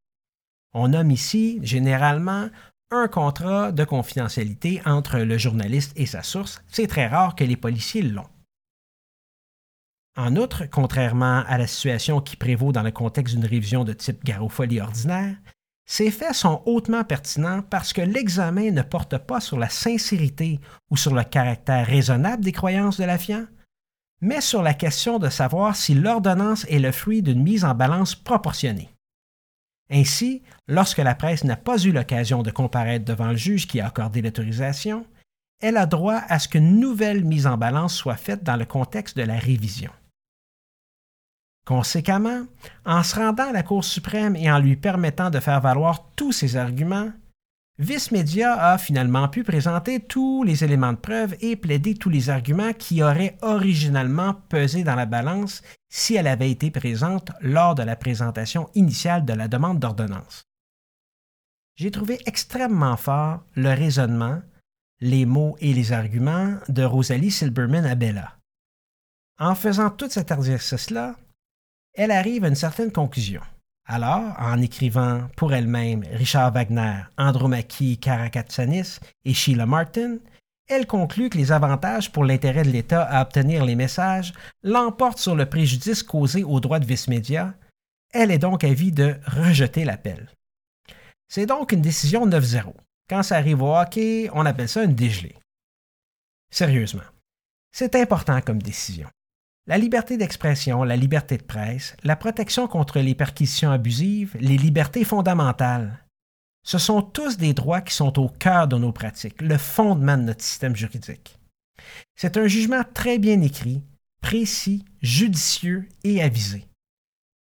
On nomme ici généralement un contrat de confidentialité entre le journaliste et sa source. C'est très rare que les policiers l'ont. En outre, contrairement à la situation qui prévaut dans le contexte d'une révision de type garofolie ordinaire, ces faits sont hautement pertinents parce que l'examen ne porte pas sur la sincérité ou sur le caractère raisonnable des croyances de l'affiant, mais sur la question de savoir si l'ordonnance est le fruit d'une mise en balance proportionnée. Ainsi, lorsque la presse n'a pas eu l'occasion de comparaître devant le juge qui a accordé l'autorisation, elle a droit à ce qu'une nouvelle mise en balance soit faite dans le contexte de la révision. Conséquemment, en se rendant à la Cour suprême et en lui permettant de faire valoir tous ses arguments, Vice Media a finalement pu présenter tous les éléments de preuve et plaider tous les arguments qui auraient originalement pesé dans la balance si elle avait été présente lors de la présentation initiale de la demande d'ordonnance. J'ai trouvé extrêmement fort le raisonnement, les mots et les arguments de Rosalie Silberman Abella. En faisant tout cet exercice-là, elle arrive à une certaine conclusion. Alors, en écrivant pour elle-même Richard Wagner, Andromaque Karakatsanis et Sheila Martin, elle conclut que les avantages pour l'intérêt de l'État à obtenir les messages l'emportent sur le préjudice causé aux droits de vice-média. Elle est donc avis de rejeter l'appel. C'est donc une décision 9-0. Quand ça arrive au hockey, on appelle ça une dégelée. Sérieusement, c'est important comme décision. La liberté d'expression, la liberté de presse, la protection contre les perquisitions abusives, les libertés fondamentales, ce sont tous des droits qui sont au cœur de nos pratiques, le fondement de notre système juridique. C'est un jugement très bien écrit, précis, judicieux et avisé.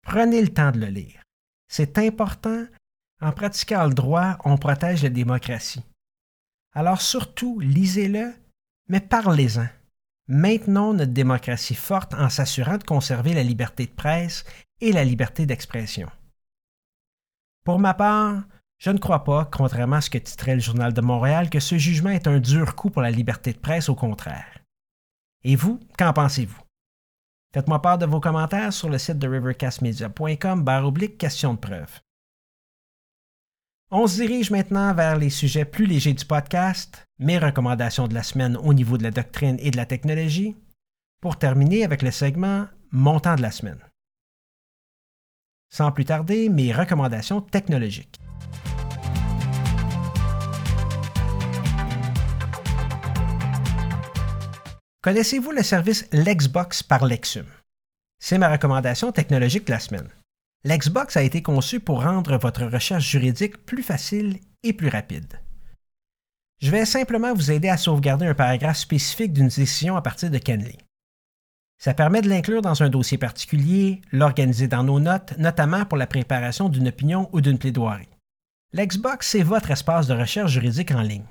Prenez le temps de le lire. C'est important. En pratiquant le droit, on protège la démocratie. Alors surtout, lisez-le, mais parlez-en. Maintenons notre démocratie forte en s'assurant de conserver la liberté de presse et la liberté d'expression. Pour ma part, je ne crois pas, contrairement à ce que titrait le Journal de Montréal, que ce jugement est un dur coup pour la liberté de presse, au contraire. Et vous, qu'en pensez-vous? Faites-moi part de vos commentaires sur le site de rivercastmedia.com barre oblique question de preuve. On se dirige maintenant vers les sujets plus légers du podcast, mes recommandations de la semaine au niveau de la doctrine et de la technologie, pour terminer avec le segment montant de la semaine. Sans plus tarder, mes recommandations technologiques. Connaissez-vous le service Lexbox par Lexum? C'est ma recommandation technologique de la semaine. L'Xbox a été conçu pour rendre votre recherche juridique plus facile et plus rapide. Je vais simplement vous aider à sauvegarder un paragraphe spécifique d'une décision à partir de Kenley. Ça permet de l'inclure dans un dossier particulier, l'organiser dans nos notes, notamment pour la préparation d'une opinion ou d'une plaidoirie. L'Xbox, c'est votre espace de recherche juridique en ligne.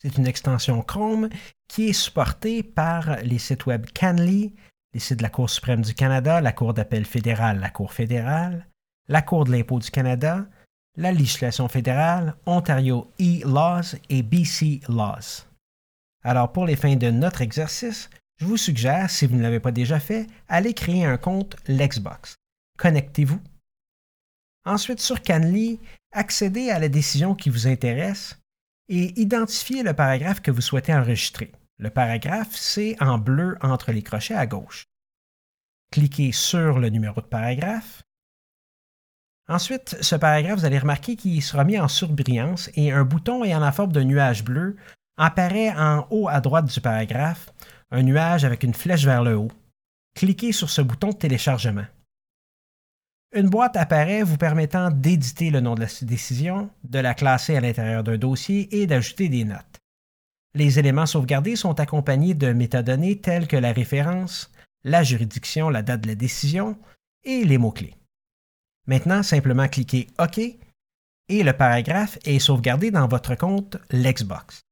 C'est une extension Chrome qui est supportée par les sites web Canly, les sites de la Cour suprême du Canada, la Cour d'appel fédérale, la Cour fédérale, la Cour de l'impôt du Canada, la législation fédérale, Ontario e-Laws et BC Laws. Alors pour les fins de notre exercice, je vous suggère, si vous ne l'avez pas déjà fait, allez créer un compte Lexbox. Connectez-vous. Ensuite, sur Canly, accédez à la décision qui vous intéresse et identifiez le paragraphe que vous souhaitez enregistrer. Le paragraphe, c'est en bleu entre les crochets à gauche. Cliquez sur le numéro de paragraphe. Ensuite, ce paragraphe, vous allez remarquer qu'il sera mis en surbrillance et un bouton ayant la forme d'un nuage bleu apparaît en haut à droite du paragraphe, un nuage avec une flèche vers le haut. Cliquez sur ce bouton de téléchargement. Une boîte apparaît vous permettant d'éditer le nom de la décision, de la classer à l'intérieur d'un dossier et d'ajouter des notes. Les éléments sauvegardés sont accompagnés de métadonnées telles que la référence, la juridiction, la date de la décision et les mots-clés. Maintenant, simplement cliquez OK et le paragraphe est sauvegardé dans votre compte Lexbox.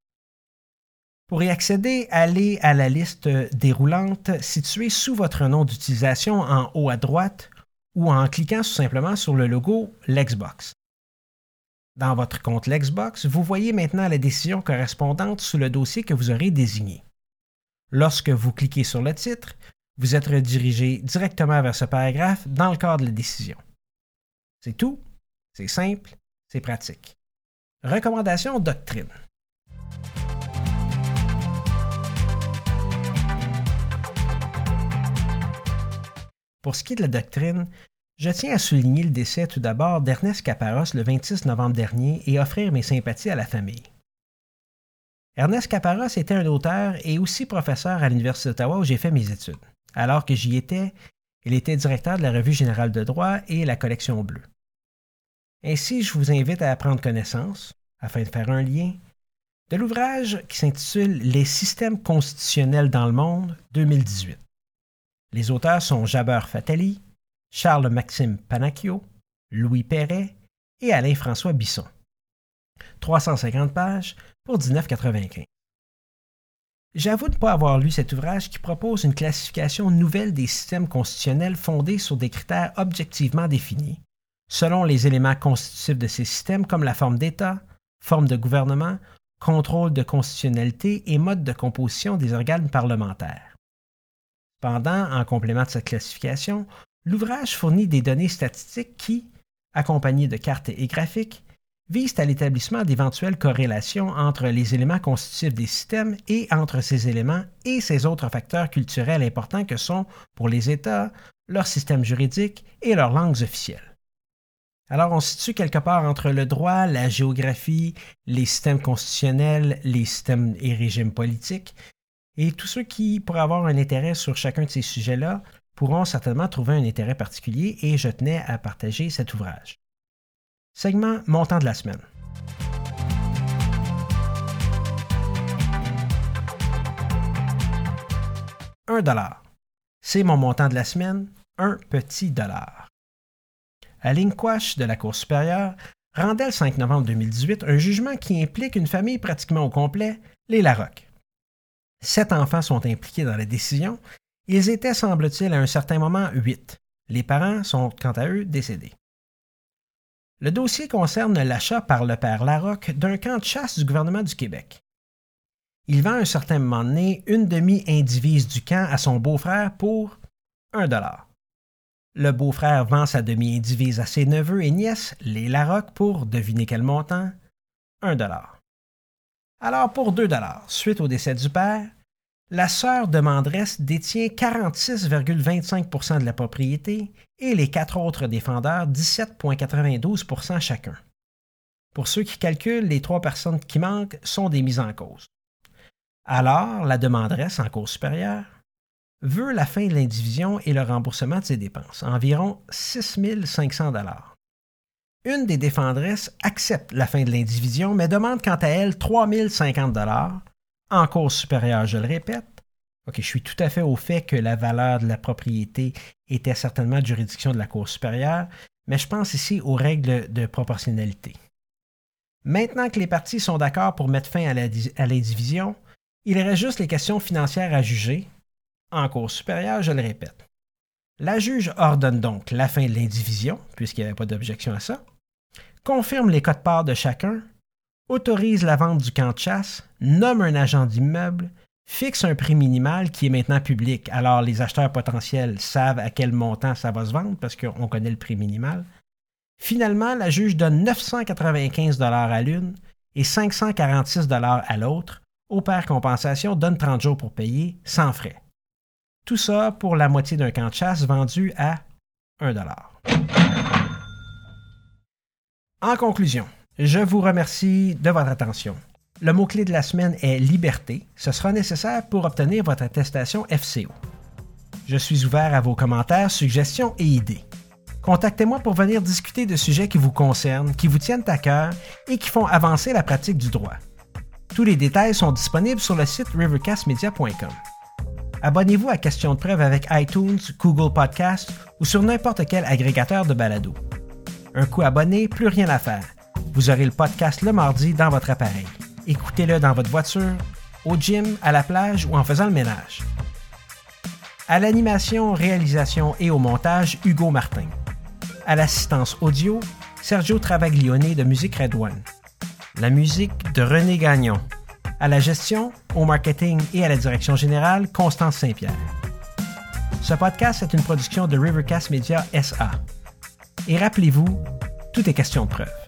Pour y accéder, allez à la liste déroulante située sous votre nom d'utilisation en haut à droite ou en cliquant simplement sur le logo Lexbox. Dans votre compte Lexbox, vous voyez maintenant la décision correspondante sous le dossier que vous aurez désigné. Lorsque vous cliquez sur le titre, vous êtes redirigé directement vers ce paragraphe dans le cadre de la décision. C'est tout, c'est simple, c'est pratique. Recommandation doctrine. Pour ce qui est de la doctrine, je tiens à souligner le décès tout d'abord d'Ernest Caparros le 26 novembre dernier et offrir mes sympathies à la famille. Ernest Caparros était un auteur et aussi professeur à l'Université d'Ottawa où j'ai fait mes études. Alors que j'y étais, il était directeur de la Revue générale de droit et la collection bleue. Ainsi, je vous invite à prendre connaissance, afin de faire un lien, de l'ouvrage qui s'intitule Les systèmes constitutionnels dans le monde 2018. Les auteurs sont Jaber Fatali, Charles-Maxime Panacchio, Louis Perret et Alain-François Bisson. 350 pages pour 19,95. J'avoue ne pas avoir lu cet ouvrage qui propose une classification nouvelle des systèmes constitutionnels fondés sur des critères objectivement définis, selon les éléments constitutifs de ces systèmes comme la forme d'État, forme de gouvernement, contrôle de constitutionnalité et mode de composition des organes parlementaires. Cependant, en complément de cette classification, l'ouvrage fournit des données statistiques qui, accompagnées de cartes et graphiques, visent à l'établissement d'éventuelles corrélations entre les éléments constitutifs des systèmes et entre ces éléments et ces autres facteurs culturels importants que sont, pour les États, leur système juridique et leurs langues officielles. Alors on se situe quelque part entre le droit, la géographie, les systèmes constitutionnels, les systèmes et régimes politiques, et tous ceux qui pourraient avoir un intérêt sur chacun de ces sujets-là pourront certainement trouver un intérêt particulier et je tenais à partager cet ouvrage. Segment montant de la semaine. Un dollar. C'est mon montant de la semaine, un petit dollar. À Linkwash de la Cour supérieure rendait le 5 novembre 2018 un jugement qui implique une famille pratiquement au complet, les Larocque. Sept enfants sont impliqués dans la décision. Ils étaient, semble-t-il, à un certain moment huit. Les parents sont, quant à eux, décédés. Le dossier concerne l'achat par le père Larocque d'un camp de chasse du gouvernement du Québec. Il vend à un certain moment donné une demi-indivise du camp à son beau-frère pour un dollar. Le beau-frère vend sa demi-indivise à ses neveux et nièces, les Larocque, pour, devinez quel montant, un dollar. Alors, pour 2 dollars, suite au décès du père, la sœur demanderesse détient 46,25% de la propriété et les quatre autres défendeurs 17,92% chacun. Pour ceux qui calculent, les trois personnes qui manquent sont des mises en cause. Alors, la demanderesse en cause supérieure veut la fin de l'indivision et le remboursement de ses dépenses, environ 6 500 Une des défendresses accepte la fin de l'indivision, mais demande quant à elle 3 050 en cause supérieure, je le répète. OK, je suis tout à fait au fait que la valeur de la propriété était certainement juridiction de la Cour supérieure, mais je pense ici aux règles de proportionnalité. Maintenant que les parties sont d'accord pour mettre fin à l'indivision, il reste juste les questions financières à juger. En Cour supérieure, je le répète. La juge ordonne donc la fin de l'indivision, puisqu'il n'y avait pas d'objection à ça, confirme les codes parts de chacun autorise la vente du camp de chasse, nomme un agent d'immeuble, fixe un prix minimal qui est maintenant public. Alors les acheteurs potentiels savent à quel montant ça va se vendre parce qu'on connaît le prix minimal. Finalement, la juge donne 995 à l'une et 546 à l'autre. Au père compensation donne 30 jours pour payer sans frais. Tout ça pour la moitié d'un camp de chasse vendu à 1 En conclusion, je vous remercie de votre attention. Le mot-clé de la semaine est liberté. Ce sera nécessaire pour obtenir votre attestation FCO. Je suis ouvert à vos commentaires, suggestions et idées. Contactez-moi pour venir discuter de sujets qui vous concernent, qui vous tiennent à cœur et qui font avancer la pratique du droit. Tous les détails sont disponibles sur le site rivercastmedia.com. Abonnez-vous à Question de preuve avec iTunes, Google Podcast ou sur n'importe quel agrégateur de balado. Un coup abonné, plus rien à faire. Vous aurez le podcast le mardi dans votre appareil. Écoutez-le dans votre voiture, au gym, à la plage ou en faisant le ménage. À l'animation, réalisation et au montage, Hugo Martin. À l'assistance audio, Sergio Travaglione de Musique Red One. La musique de René Gagnon. À la gestion, au marketing et à la direction générale, Constance Saint-Pierre. Ce podcast est une production de Rivercast Media SA. Et rappelez-vous, tout est question de preuve.